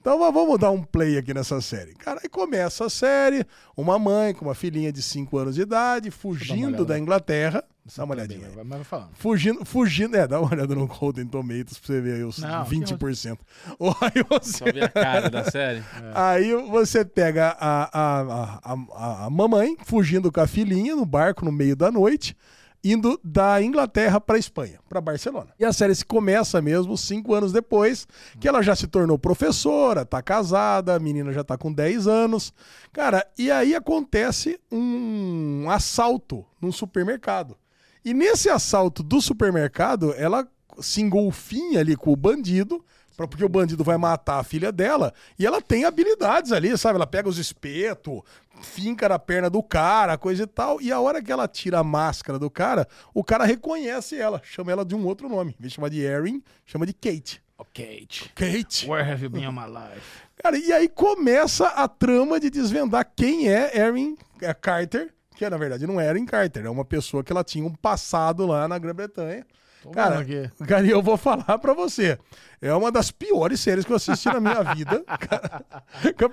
Então va- vamos dar um play aqui nessa série. Cara, aí começa a série, uma mãe com uma filhinha de 5 anos de idade, fugindo da Inglaterra. Dá uma Também, olhadinha. aí. Vai, mas vai falando. Fugindo, fugindo, é, dá uma olhada no Golden Tomatoes pra você ver aí os Não, 20%. Ou aí você... Só ver a cara da série. Aí você pega a, a, a, a, a mamãe fugindo com a filhinha no barco no meio da noite, indo da Inglaterra para Espanha, para Barcelona. E a série se começa mesmo cinco anos depois, que ela já se tornou professora, tá casada, a menina já tá com 10 anos. Cara, e aí acontece um assalto num supermercado. E nesse assalto do supermercado, ela se engolfinha ali com o bandido, pra- porque o bandido vai matar a filha dela, e ela tem habilidades ali, sabe? Ela pega os espetos, finca na perna do cara, coisa e tal, e a hora que ela tira a máscara do cara, o cara reconhece ela, chama ela de um outro nome. Em vez de chamar de Erin, chama de Kate. Kate. Kate. Where have you been all my life? Cara, e aí começa a trama de desvendar quem é Erin é, Carter, que na verdade não é Erin Carter, é uma pessoa que ela tinha um passado lá na Grã-Bretanha. Cara, cara, eu vou falar pra você. É uma das piores séries que eu assisti na minha vida. cara.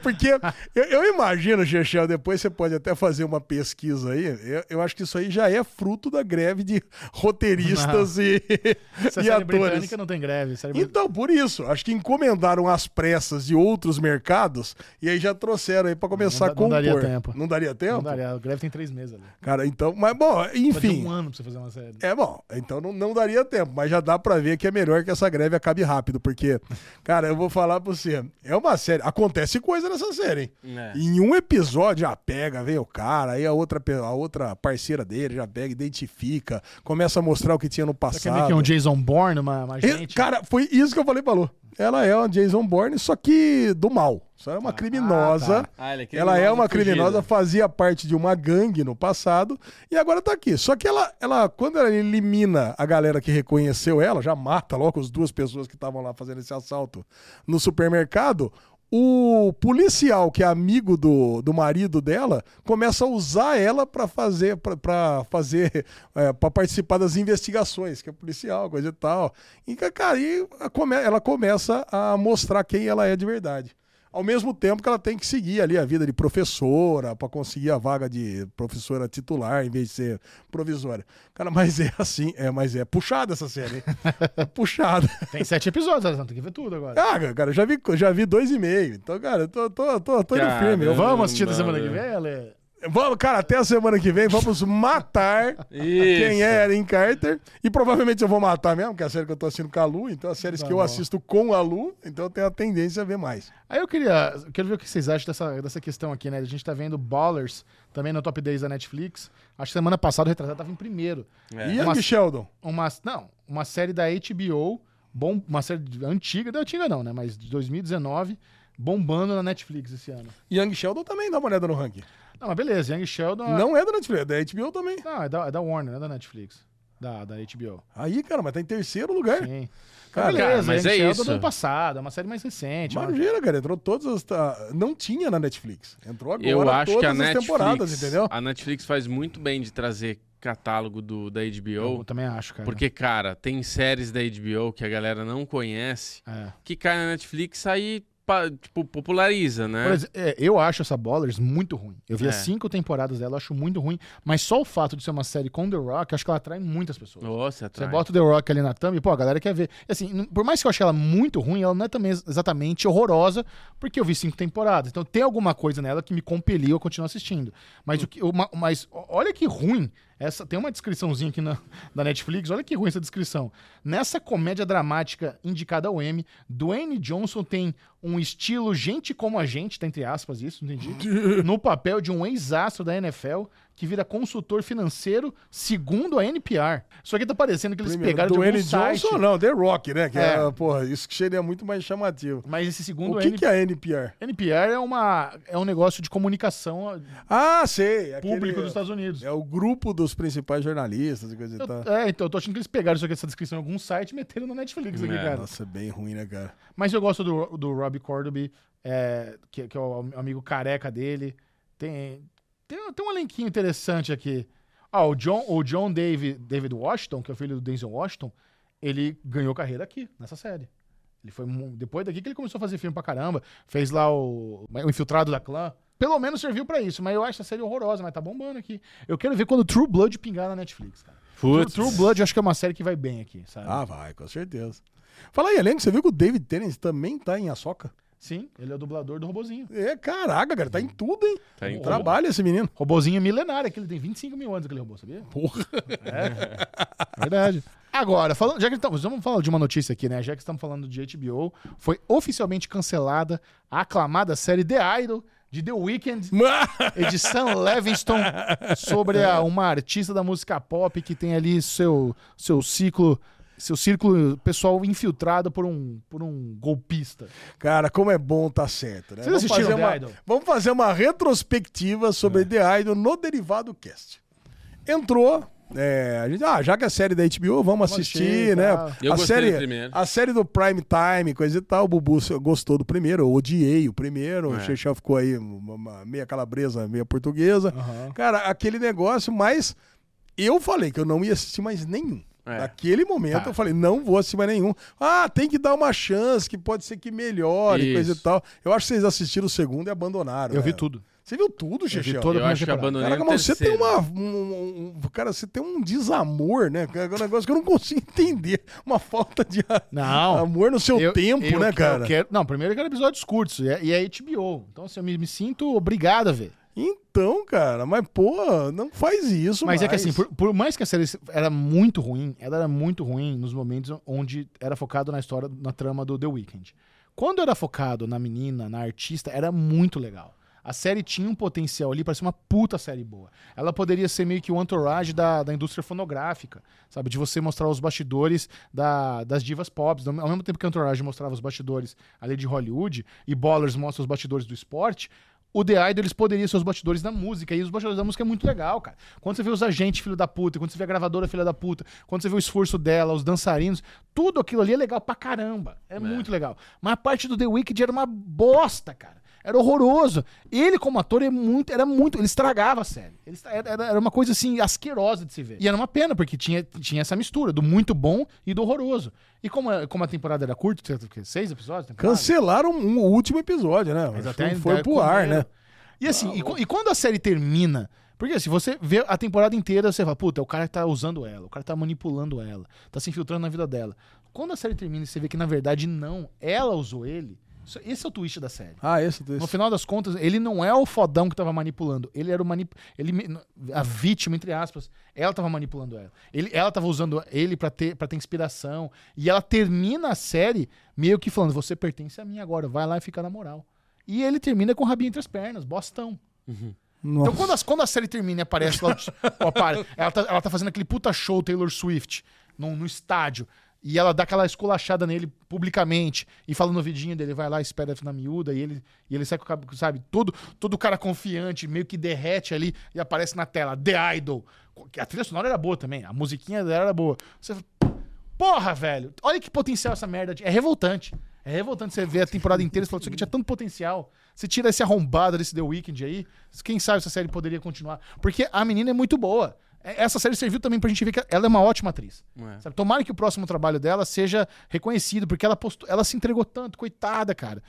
Porque eu, eu imagino, Chechel, depois você pode até fazer uma pesquisa aí. Eu, eu acho que isso aí já é fruto da greve de roteiristas e, Essa e série atores. britânica não tem greve. Série Então, por isso, acho que encomendaram as pressas de outros mercados e aí já trouxeram aí pra começar Não a dá- não compor. daria tempo. Não daria tempo? Não daria. A greve tem três meses ali. Cara, então, mas bom, enfim. um ano pra você fazer uma série. É bom, então não, não daria tempo, mas já dá pra ver que é melhor que essa greve acabe rápido, porque, cara, eu vou falar pra você, é uma série, acontece coisa nessa série, hein? É. Em um episódio já pega, vem o cara, aí a outra, a outra parceira dele já pega, identifica, começa a mostrar o que tinha no Será que é passado. um Jason Bourne, uma, uma E, gente? Cara, foi isso que eu falei pra Lu. Ela é uma Jason Bourne, só que do mal. Só é uma criminosa. tá. Ah, ela é ela é uma fugida. criminosa, fazia parte de uma gangue no passado e agora tá aqui. Só que ela, ela, quando ela elimina a galera que reconheceu ela, já mata logo as duas pessoas que estavam lá fazendo esse assalto no supermercado. O policial, que é amigo do, do marido dela, começa a usar ela pra fazer, pra fazer, é, para participar das investigações, que é policial, coisa e tal. E, cara, e ela começa a mostrar quem ela é de verdade. Ao mesmo tempo que ela tem que seguir ali a vida de professora para conseguir a vaga de professora titular em vez de ser provisória. Cara, mas é assim, é, mas é puxada essa série. hein? É puxada. Tem sete episódios, Alessandro. Tem que ver tudo agora. Ah, cara, já vi, já vi dois e meio. Então, cara, eu tô, tô, tô, tô indo Caramba. firme. Vamos assistir na semana que vem, Ale? Vamos, cara, até a semana que vem vamos matar quem é Erin Carter. E provavelmente eu vou matar mesmo, que é a série que eu tô assistindo com a Lu. Então, as séries Tá que eu bom. assisto com a Lu, então eu tenho a tendência a ver mais. Aí eu queria. eu Quero ver o que vocês acham dessa, dessa questão aqui, né? A gente tá vendo Ballers também no top 10 da Netflix. Acho que semana passada o retrasado tava em primeiro. É. E Young Sheldon? Uma, não, uma série da HBO, bom, uma série antiga, não antiga não, né? Mas de 2019, bombando na Netflix esse ano. Young Sheldon também dá uma olhada no ranking. Não, mas beleza, Young Sheldon. Não é da Netflix, é da HBO também. Não, é da, é da Warner, não é da Netflix. Da, da HBO. Aí, cara, mas tá em terceiro lugar. Sim. Cara, beleza, cara, mas Young é Sheldon isso. do ano passado, é uma série mais recente. Imagina, cara, entrou todas as. tá, Não tinha na Netflix. Entrou agora Eu acho todas que a as Netflix, temporadas, entendeu? a Netflix faz muito bem de trazer catálogo do, da Eu HBO, também acho, cara. porque, cara, tem séries da HBO que a galera não conhece, É. que cai na Netflix aí, tipo, populariza, né? Exemplo, é, eu acho essa Ballers muito ruim. Eu vi É. as cinco temporadas dela, eu acho muito ruim. Mas só o fato de ser uma série com The Rock, acho que ela atrai muitas pessoas. Nossa, Você atrai. bota o The Rock ali na thumb, pô, a galera quer ver. Assim, por mais que eu ache ela muito ruim, ela não é também ex- exatamente horrorosa, porque eu vi cinco temporadas. Então tem alguma coisa nela que me compeliu a continuar assistindo. Mas, o que, uma- mas olha que ruim. Essa, tem uma descriçãozinha aqui na, da Netflix, olha que ruim essa descrição. Nessa comédia dramática indicada ao M, Dwayne Johnson tem um estilo gente como a gente, tá entre aspas isso, não entendi, no papel de um ex-astro da NFL que vira consultor financeiro segundo a NPR. Isso aqui tá parecendo que eles Primeiro, pegaram de Dwayne algum site. Johnson, não, The Rock, né? Que É. é. porra, isso que seria muito mais chamativo. Mas esse segundo O que, N- que é NPR? NPR é, uma, é um negócio de comunicação Ah, sei. aquele- público dos Estados Unidos. É o grupo dos principais jornalistas e coisa e Eu- tal. é, então eu tô achando que eles pegaram isso aqui, essa descrição em algum site e meteram no Netflix aqui, É, cara. Nossa, é bem ruim, né, cara? Mas eu gosto do, do Robbie Cordoby, é, que, que é o amigo careca dele. Tem, tem, tem um elenquinho interessante aqui. Ah, o John, o John David, David Washington, que é o filho do Denzel Washington, ele ganhou carreira aqui, nessa série. Ele foi depois daqui que ele começou a fazer filme pra caramba. Fez lá o, o Infiltrado da Clã. Pelo menos serviu pra isso, mas eu acho essa série horrorosa, mas tá bombando aqui. Eu quero ver quando True Blood pingar na Netflix, cara. True, Putz. True Blood eu acho que é uma série que vai bem aqui, sabe? Ah, vai, com certeza. Fala aí, elenco, você viu que o David Tennant também tá em Açoca? Sim, ele é o dublador do robozinho. É, caraca, cara, tá em tudo, hein? Tá em tudo. Trabalha esse menino. Robozinho milenário, aquele tem 25 mil anos aquele robô, sabia? Porra. É, verdade. Agora, falando, já que estamos, vamos falar de uma notícia aqui, né? Já que estamos falando de HBO, foi oficialmente cancelada a aclamada série The Idol de The Weeknd, edição Levingston, sobre a- uma artista da música pop que tem ali seu, seu ciclo, seu círculo pessoal infiltrado por um, por um golpista. Cara, como é bom tá certo, né? Vocês assistiram fazer The uma, Idol? É. vamos fazer uma retrospectiva sobre The Idol no Derivado Cast. Entrou. é, a gente, ah, já que é série da HBO, vamos, assistir, assistir, né? tá. Eu a gostei série, do primeiro. A série do Prime Time, coisa e tal, o Bubu gostou do primeiro, eu odiei o primeiro, o É. Chechel ficou aí uma, uma meia calabresa, meia portuguesa. Cara, aquele negócio, mas eu falei que eu não ia assistir mais nenhum. É. Naquele momento Tá. eu falei, não vou mais nenhum. Ah, tem que dar uma chance, que pode ser que melhore, Isso. coisa e tal. Eu acho que vocês assistiram o segundo e abandonaram. Eu vi né? tudo. Você viu tudo, a Eu primeira acho que abandonei Caraca, mas você tem uma. um- um- cara, você tem um desamor, né? É um negócio que eu não consigo entender. Uma falta de a- Não. amor no seu Eu- tempo, eu né, cara? eu quero- não, primeiro eu quero episódios curtos, e é, e é HBO. Então, assim, eu me, me sinto obrigado a ver. Então, cara, mas, pô, não faz isso, Mas é que mais. assim, por, por mais que a série era muito ruim, ela era muito ruim nos momentos onde era focado na história, na trama do The Weeknd. Quando era focado na menina, na artista, era muito legal. A série tinha um potencial ali para ser uma puta série boa. Ela poderia ser meio que o entourage da, da indústria fonográfica, sabe? De você mostrar os bastidores da- das divas pop. Ao mesmo tempo que o entourage mostrava os bastidores ali de Hollywood e Ballers mostra os bastidores do esporte, o The Idol, eles poderiam ser os bastidores da música. E os bastidores da música é muito legal, cara. Quando você vê os agentes filho da puta, quando você vê a gravadora filha da puta, quando você vê o esforço dela, os dançarinos, tudo aquilo ali é legal pra caramba. É, muito legal. Mas a parte do The Wicked era uma bosta, cara. Era horroroso. Ele, como ator, é muito, era muito. Ele estragava a série. Ele era, era uma coisa assim, asquerosa de se ver. E era uma pena, porque tinha, tinha essa mistura do muito bom e do horroroso. E como, a- como a temporada era curta, seis episódios? temporada? Cancelaram um, o último episódio, né? Mas até foi pro ar, né? E assim, e, co- e quando a série termina. Porque se você vê a temporada inteira, você fala, puta, o cara tá usando ela, o cara tá manipulando ela, tá se infiltrando na vida dela. Quando a série termina e você vê que na verdade não, ela usou ele, esse é o twist da série. Ah, esse, No esse. final das contas, ele não é o fodão que tava manipulando. Ele era o manip... ele a vítima entre aspas. Ela tava manipulando ela. Ele, ela tava usando ele pra ter para ter inspiração. E ela termina a série meio que falando: "Você pertence a mim agora, vai lá e fica na moral". E ele termina com o rabinho entre as pernas, bostão. Nossa. Então, quando, as- quando a série termina e aparece lá, o ela, tá, ela tá fazendo aquele puta show Taylor Swift no, no estádio. E ela dá aquela esculachada nele publicamente e fala no vidinho dele, vai lá, espera na miúda, e ele, e ele sai com o cabo, sabe, todo, todo cara confiante, meio que derrete ali e aparece na tela, The Idol. A trilha sonora era boa também, a musiquinha dela era boa. Você fala, porra, velho, olha que potencial essa merda. É revoltante. É revoltante você ver a temporada inteira e falar, isso aqui tinha tanto potencial. Você tira esse arrombado desse The Weeknd aí, quem sabe essa série poderia continuar. Porque a menina é muito boa. É- Essa série serviu também pra gente ver que ela é uma ótima atriz. É. Sabe? Tomara que o próximo trabalho dela seja reconhecido, porque ela, postou, ela se entregou tanto, coitada, cara.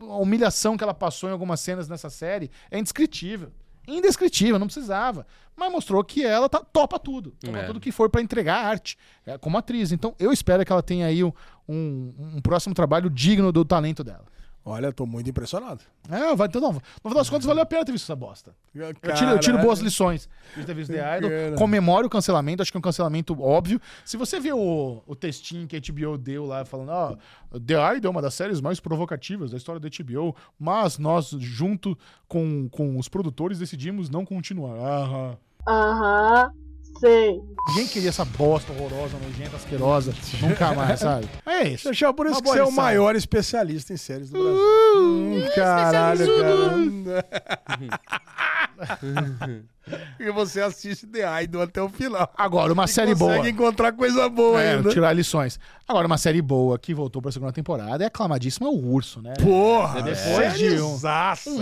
A humilhação que ela passou em algumas cenas nessa série é indescritível. Indescritível, não precisava. Mas mostrou que ela tá, topa tudo. Topa É. tudo que for pra entregar arte é, como atriz. Então eu espero que ela tenha aí um, um- um próximo trabalho digno do talento dela. Olha, tô muito impressionado. É, vai, então, não, no final das contas, valeu a pena ter visto essa bosta. Eu tiro, eu tiro boas lições de ter visto The Idol. Comemoro o cancelamento, acho que é um cancelamento óbvio. Se você vê o, o textinho que a HBO deu lá, falando, ó, The Idol é uma das séries mais provocativas da história da HBO, mas nós, junto com, com os produtores, decidimos não continuar. Aham. Aham, sei. Ninguém queria essa bosta horrorosa, nojenta, asquerosa, nunca mais, sabe? É isso. Deixa por isso Uma que você é o lição. maior especialista em séries do Brasil. Hum, caralho, cara. e você assiste The Idol até o final. Agora, uma E série consegue boa. encontrar coisa boa É, ainda. tirar lições. Agora, uma série boa que voltou pra segunda temporada é aclamadíssima é o Urso, né? Porra, Depois de um,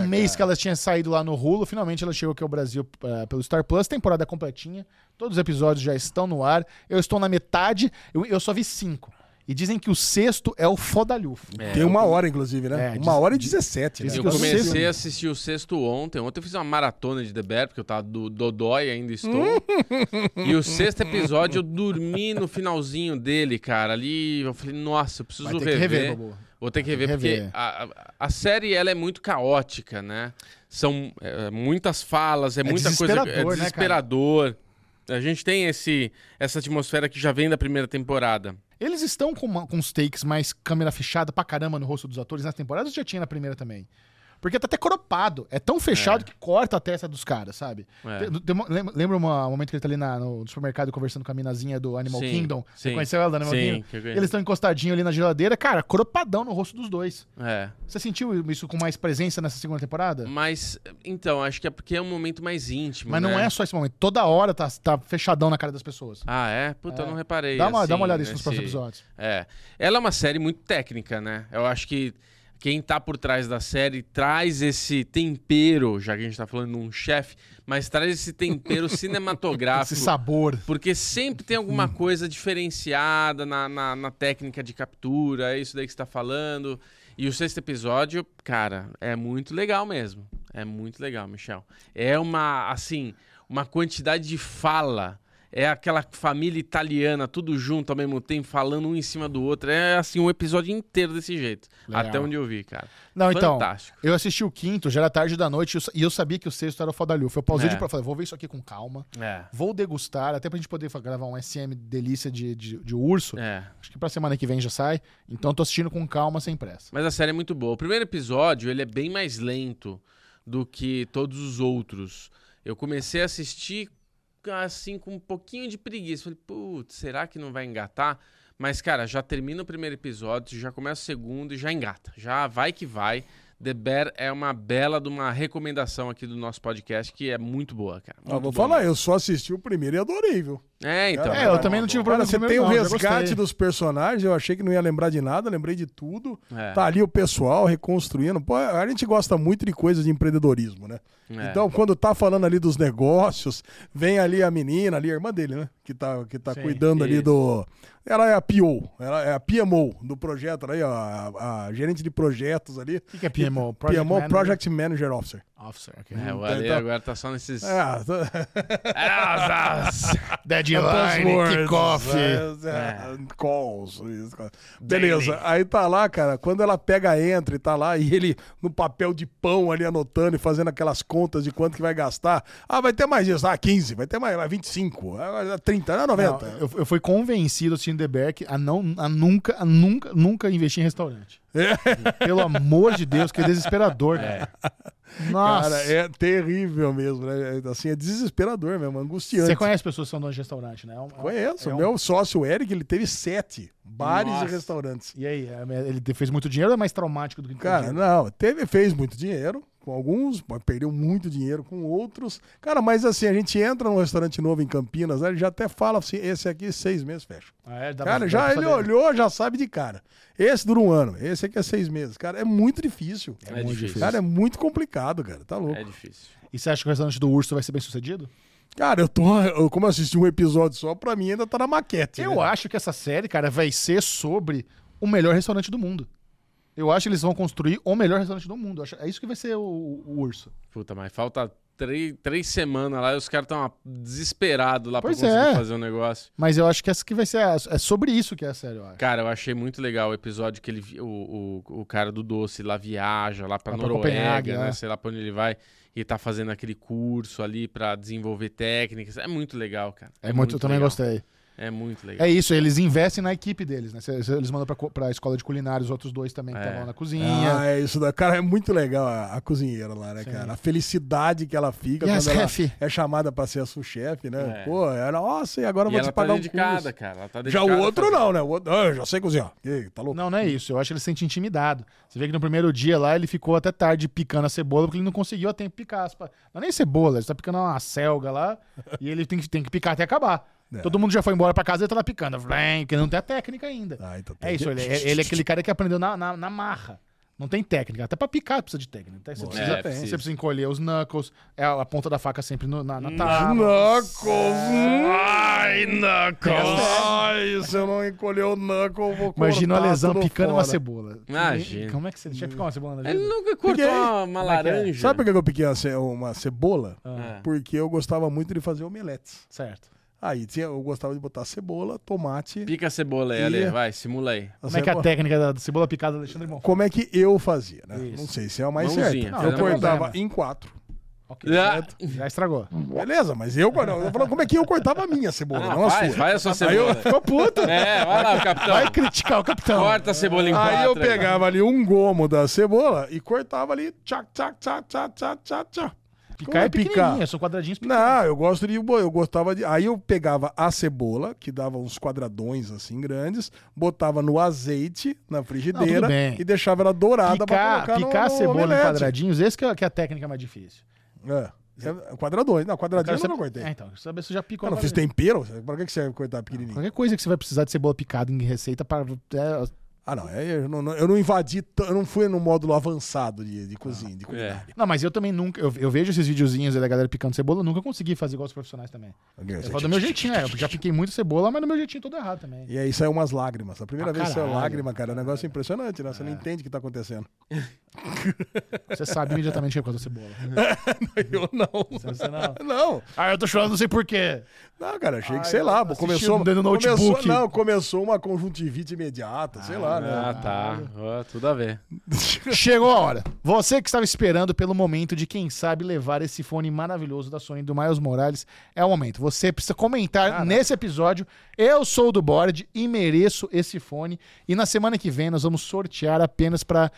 um mês cara. que ela tinha saído lá no Hulu, finalmente ela chegou aqui ao Brasil eh, pelo Star Plus, temporada completinha. Todos os episódios já estão no ar. Eu estou na metade, eu, eu só vi cinco. E dizem que o sexto é o fodalhufo. Tem uma hora, inclusive, né? É, uma diz- hora e diz- 17, né? Eu comecei sexto- a assistir o sexto ontem. Ontem eu fiz uma maratona de The Bear, porque eu tava do Dodói, ainda estou. e o sexto episódio eu dormi no finalzinho dele, cara. Ali eu falei, nossa, eu preciso Vai ter que rever. rever. Vou ter que rever, porque rever. a, a- a série ela é muito caótica, né? São é, muitas falas, é, muita coisa. desesperador, É né, cara? desesperador. A gente tem esse, essa atmosfera que já vem da primeira temporada. Eles estão com, uma- com uns takes mais câmera fechada pra caramba no rosto dos atores nas temporadas ou já tinha na primeira também? Porque tá até cropado. É tão fechado que corta a testa dos caras, sabe? É. Lembra uma- um momento que ele tá ali na- no supermercado conversando com a minazinha do Animal Sim, Kingdom? Você sim. conheceu ela do Animal Sim, Kingdom? que eles estão encostadinhos ali na geladeira. Cara, cropadão no rosto dos dois. É. Você sentiu isso com mais presença nessa segunda temporada? Mas, então, acho que é porque é um momento mais íntimo. Mas não né? é só esse momento. Toda hora tá, tá fechadão na cara das pessoas. Ah, é? Puta, É. eu não reparei. Dá uma, dá uma assim, olhada nisso nos próximos episódios. É. Ela é uma série muito técnica, né? Eu acho que quem tá por trás da série traz esse tempero, já que a gente tá falando de um chefe, mas traz esse tempero cinematográfico. Esse sabor. Porque sempre tem alguma coisa diferenciada na, na, na técnica de captura, é isso daí que você tá falando. E o sexto episódio, cara, é muito legal mesmo. É muito legal, Michel. É uma, assim, uma quantidade de fala. É aquela família italiana, tudo junto ao mesmo tempo, falando um em cima do outro. É, assim, um episódio inteiro desse jeito. Legal. Até onde eu vi, cara. Não, então, Fantástico. eu assisti o quinto, já era tarde da noite, e eu sa- eu sabia que o sexto era o Fodalhufo. Eu pausei É. de pra falei, vou ver isso aqui com calma, É. vou degustar, até pra gente poder gravar um SM delícia de, de, de urso. É. Acho que pra semana que vem já sai. Então tô assistindo com calma, sem pressa. Mas a série é muito boa. O primeiro episódio, ele é bem mais lento do que todos os outros. Eu comecei a assistir assim com um pouquinho de preguiça. Falei, putz, será que não vai engatar? Mas, cara, já termina o primeiro episódio, já começa o segundo e já engata. Já vai que vai. The Bear é uma bela de uma recomendação aqui do nosso podcast que é muito boa, cara. Ah, Muito vou boa falar, eu só assisti o primeiro e adorei, viu? É, então. É, eu também não tive Cara, problema você com o tem o resgate dos personagens, eu achei que não ia lembrar de nada, lembrei de tudo. É. Tá ali o pessoal reconstruindo. Pô, a gente gosta muito de coisas de empreendedorismo, né? É. Então, quando tá falando ali dos negócios, vem ali a menina, ali a irmã dele, né? Que tá, que tá Sim, cuidando ali isso. do. Ela é a PO, ela é a PMO do projeto ali, ó, a, a gerente de projetos ali. O que, que é PMO? Project PMO, Manager? Project Manager Officer. Officer, ok. É, o Ale Então- agora tá só nesses. É, Deadline, Passwords, kickoff. é, é, Calls. isso, cara. Beleza. Aí tá lá, cara, quando ela pega, entra e tá lá, e ele no papel de pão ali anotando e fazendo aquelas contas de quanto que vai gastar. Ah, vai ter mais isso. Ah, 15, vai ter mais, vai 25, ah, 30, ah, 90. Não, eu, eu fui convencido assistindo The Beck a, não, a nunca, a nunca, nunca investir em restaurante. Pelo amor de Deus, que desesperador, cara. Nossa. Cara, é terrível mesmo, né? É, Assim, é desesperador mesmo, angustiante. Você conhece pessoas que são donas de restaurante, né? É um- é Conheço. é um- Meu sócio Eric, ele teve sete bares Nossa. e restaurantes. E aí, é, ele fez muito dinheiro ou é mais traumático do que Cara, não, teve, fez muito dinheiro com alguns, perdeu muito dinheiro com outros. Cara, mas assim, a gente entra num restaurante novo em Campinas, né, ele já até fala assim, esse aqui seis meses fecha. Ah, é? Dá Cara, pra- já ele saber. olhou, já sabe de cara. Esse dura um ano, esse aqui é seis meses. Cara, é muito difícil. É muito difícil. Cara, é muito complicado, cara, tá louco. É difícil. E você acha que o restaurante do Urso vai ser bem sucedido? Cara, eu tô, eu, como eu assisti um episódio só, pra mim ainda tá na maquete. Eu né? acho que essa série, cara, vai ser sobre o melhor restaurante do mundo. Eu acho que eles vão construir o melhor restaurante do mundo. Acho- É isso que vai ser o, o Urso. Puta, mas falta três, três semanas lá e os caras estão desesperados lá Pois pra conseguir é. fazer o negócio. Mas eu acho que essa que vai ser. a- é sobre isso que é a série, eu acho. Cara, eu achei muito legal o episódio que ele, o, o, o cara do doce lá viaja lá pra Lá pra Noruega, Copenhague, né? é. Sei lá pra onde ele vai. E tá fazendo aquele curso ali pra desenvolver técnicas. É muito legal, cara. É, muito, eu também legal. gostei. É muito legal. É isso, eles investem na equipe deles, né? Eles mandam pra, pra escola de culinária os outros dois também que É. estavam na cozinha. Ah, é isso da cara, é muito legal a, a cozinheira lá, né, Sim. cara? A felicidade que ela fica Yes, quando ela chefe. é chamada pra ser a sous-chefe, né? É. Pô, ela, nossa, e agora eu vou ela te tá pagar um dedicada, curso. cara. Ela tá Já dedicada o a outro não, né? O outro, ah, eu já sei cozinhar. Ih, tá louco? Não, não é isso. Eu acho que ele se sente intimidado. Você vê que no primeiro dia lá ele ficou até tarde picando a cebola porque ele não conseguiu a tempo picar. Não é nem cebola, ele tá picando uma selga lá e ele tem que, tem que picar até acabar. É. Todo mundo já foi embora pra casa e ele tá lá picando. Porque não tem a técnica ainda. Ah, então É tem isso, que- ele, é- ele é aquele cara que aprendeu na, na, na marra. Não tem técnica. Até pra picar precisa de técnica. Até Você, Bom, precisa, é, precisa. você precisa encolher os knuckles, é a, ponta da faca sempre no- na, na Hum, tábua. Knuckles! Ai, Knuckles! Ai, se eu não encolher o Knuckle, eu vou Imagina cortar lesão picando uma fora. cebola. Imagina. Como é que você deixa picar uma cebola na Ele nunca cortou uma, uma é é? laranja. Sabe por que eu piquei uma ce- uma cebola? Ah, É. Porque eu gostava muito de fazer omeletes. certo. Aí tinha, eu gostava de botar cebola, tomate. Pica a cebola aí, E- Ale. Vai, simula aí. a Como é que é a cebola- técnica da cebola picada do Alexandre Bonfá? Como é que eu fazia, né? Isso. Não sei se é o mais Mãozinha, certo. Não, eu cortava problema. em quatro. Ok, Ah. certo. Já estragou. Beleza, mas eu, não, eu falando como é que eu cortava a minha cebola, Ah, não a vai, sua. vai a sua Aí eu cebola. ficou puto. É, vai lá, capitão. Vai criticar o capitão. Corta a cebola em Aí eu pegava ali um gomo da cebola e cortava ali, tchac, tchac, tchac, tchac, tchac, tchac, tchac. Picar é Como pequenininho, são quadradinhos. Não, eu gosto de. Eu gostava de. Aí eu pegava a cebola, que dava uns quadradões assim grandes, botava no azeite na frigideira bem. e deixava ela dourada pra Picar, colocar no- picar a no cebola em quadradinhos, esse que é, que é a técnica mais difícil. É. É, Quadradões. Não, quadradinho eu saber- cortei. É, então, saber se você já picou. Eu não fiz tempero? Pra que que serve cortar pequenininho? Qualquer coisa que você vai precisar de cebola picada em receita para. É, Ah, não. é, Eu não, não- eu não invadi. Eu não fui no módulo avançado de, de cozinha, de culinária. Não, mas eu também nunca. Eu, eu vejo esses videozinhos da galera picando cebola, eu nunca consegui fazer igual os profissionais também. Eu falo do meu jeitinho, é. Eu já piquei muito cebola, mas do meu jeitinho todo errado também. E aí saiu umas lágrimas. A primeira Ah, vez que saiu caralho. lágrima, cara, é um negócio impressionante, né? Você não entende o que tá acontecendo. Você sabe imediatamente que é por causa da cebola. eu não. Você não. Não. Ah, eu tô chorando, não sei porquê. Não, cara, achei que, Ah, sei eu lá, começou, dentro do começou, notebook. não, começou uma conjuntivite imediata, sei lá, né? Ah, tá. Ó, tudo a ver. Chegou a hora. Você que estava esperando pelo momento de, quem sabe, levar esse fone maravilhoso da Sony do Miles Morales, é o momento. Você precisa comentar nesse episódio. Eu sou do board e mereço esse fone. E na semana que vem nós vamos sortear apenas para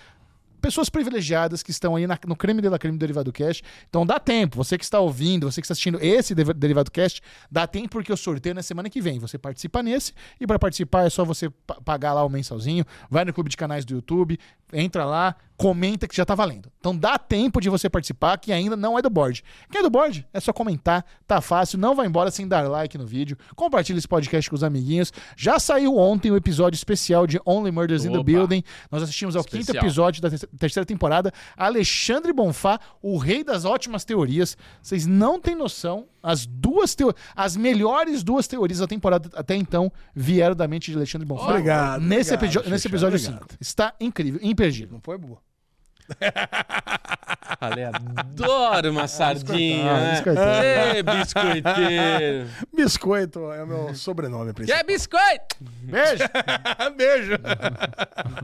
pessoas privilegiadas que estão aí na- no creme de la creme do Derivado Cast. Então dá tempo. Você que está ouvindo, você que está assistindo esse Derivado Cast, dá tempo porque eu sorteio na semana que vem. Você participa nesse e para participar é só você pa- pagar lá o mensalzinho, vai no clube de canais do YouTube, entra lá, comenta que já tá valendo. Então dá tempo de você participar que ainda não é do board. Quem é do board? É só comentar, tá fácil, não vai embora sem dar like no vídeo. Compartilha esse podcast com os amiguinhos. Já saiu ontem o episódio especial de Only Murders in the Opa. Building. Nós assistimos ao quinto Especial. episódio da te- terceira temporada. Alexandre Bonfá, o rei das ótimas teorias. Vocês não têm noção. As duas teo... as melhores duas teorias da temporada até então vieram da mente de Alexandre Bonfá. Obrigado, Nesse, obrigado, nesse episódio obrigado. 5. Está incrível, imperdível. Não foi, boa? Ale adora uma sardinha, Ah, né? biscoiteiro. Ê, biscoiteiro. Biscoito é o meu sobrenome principal. Quer biscoito? Beijo! Beijo!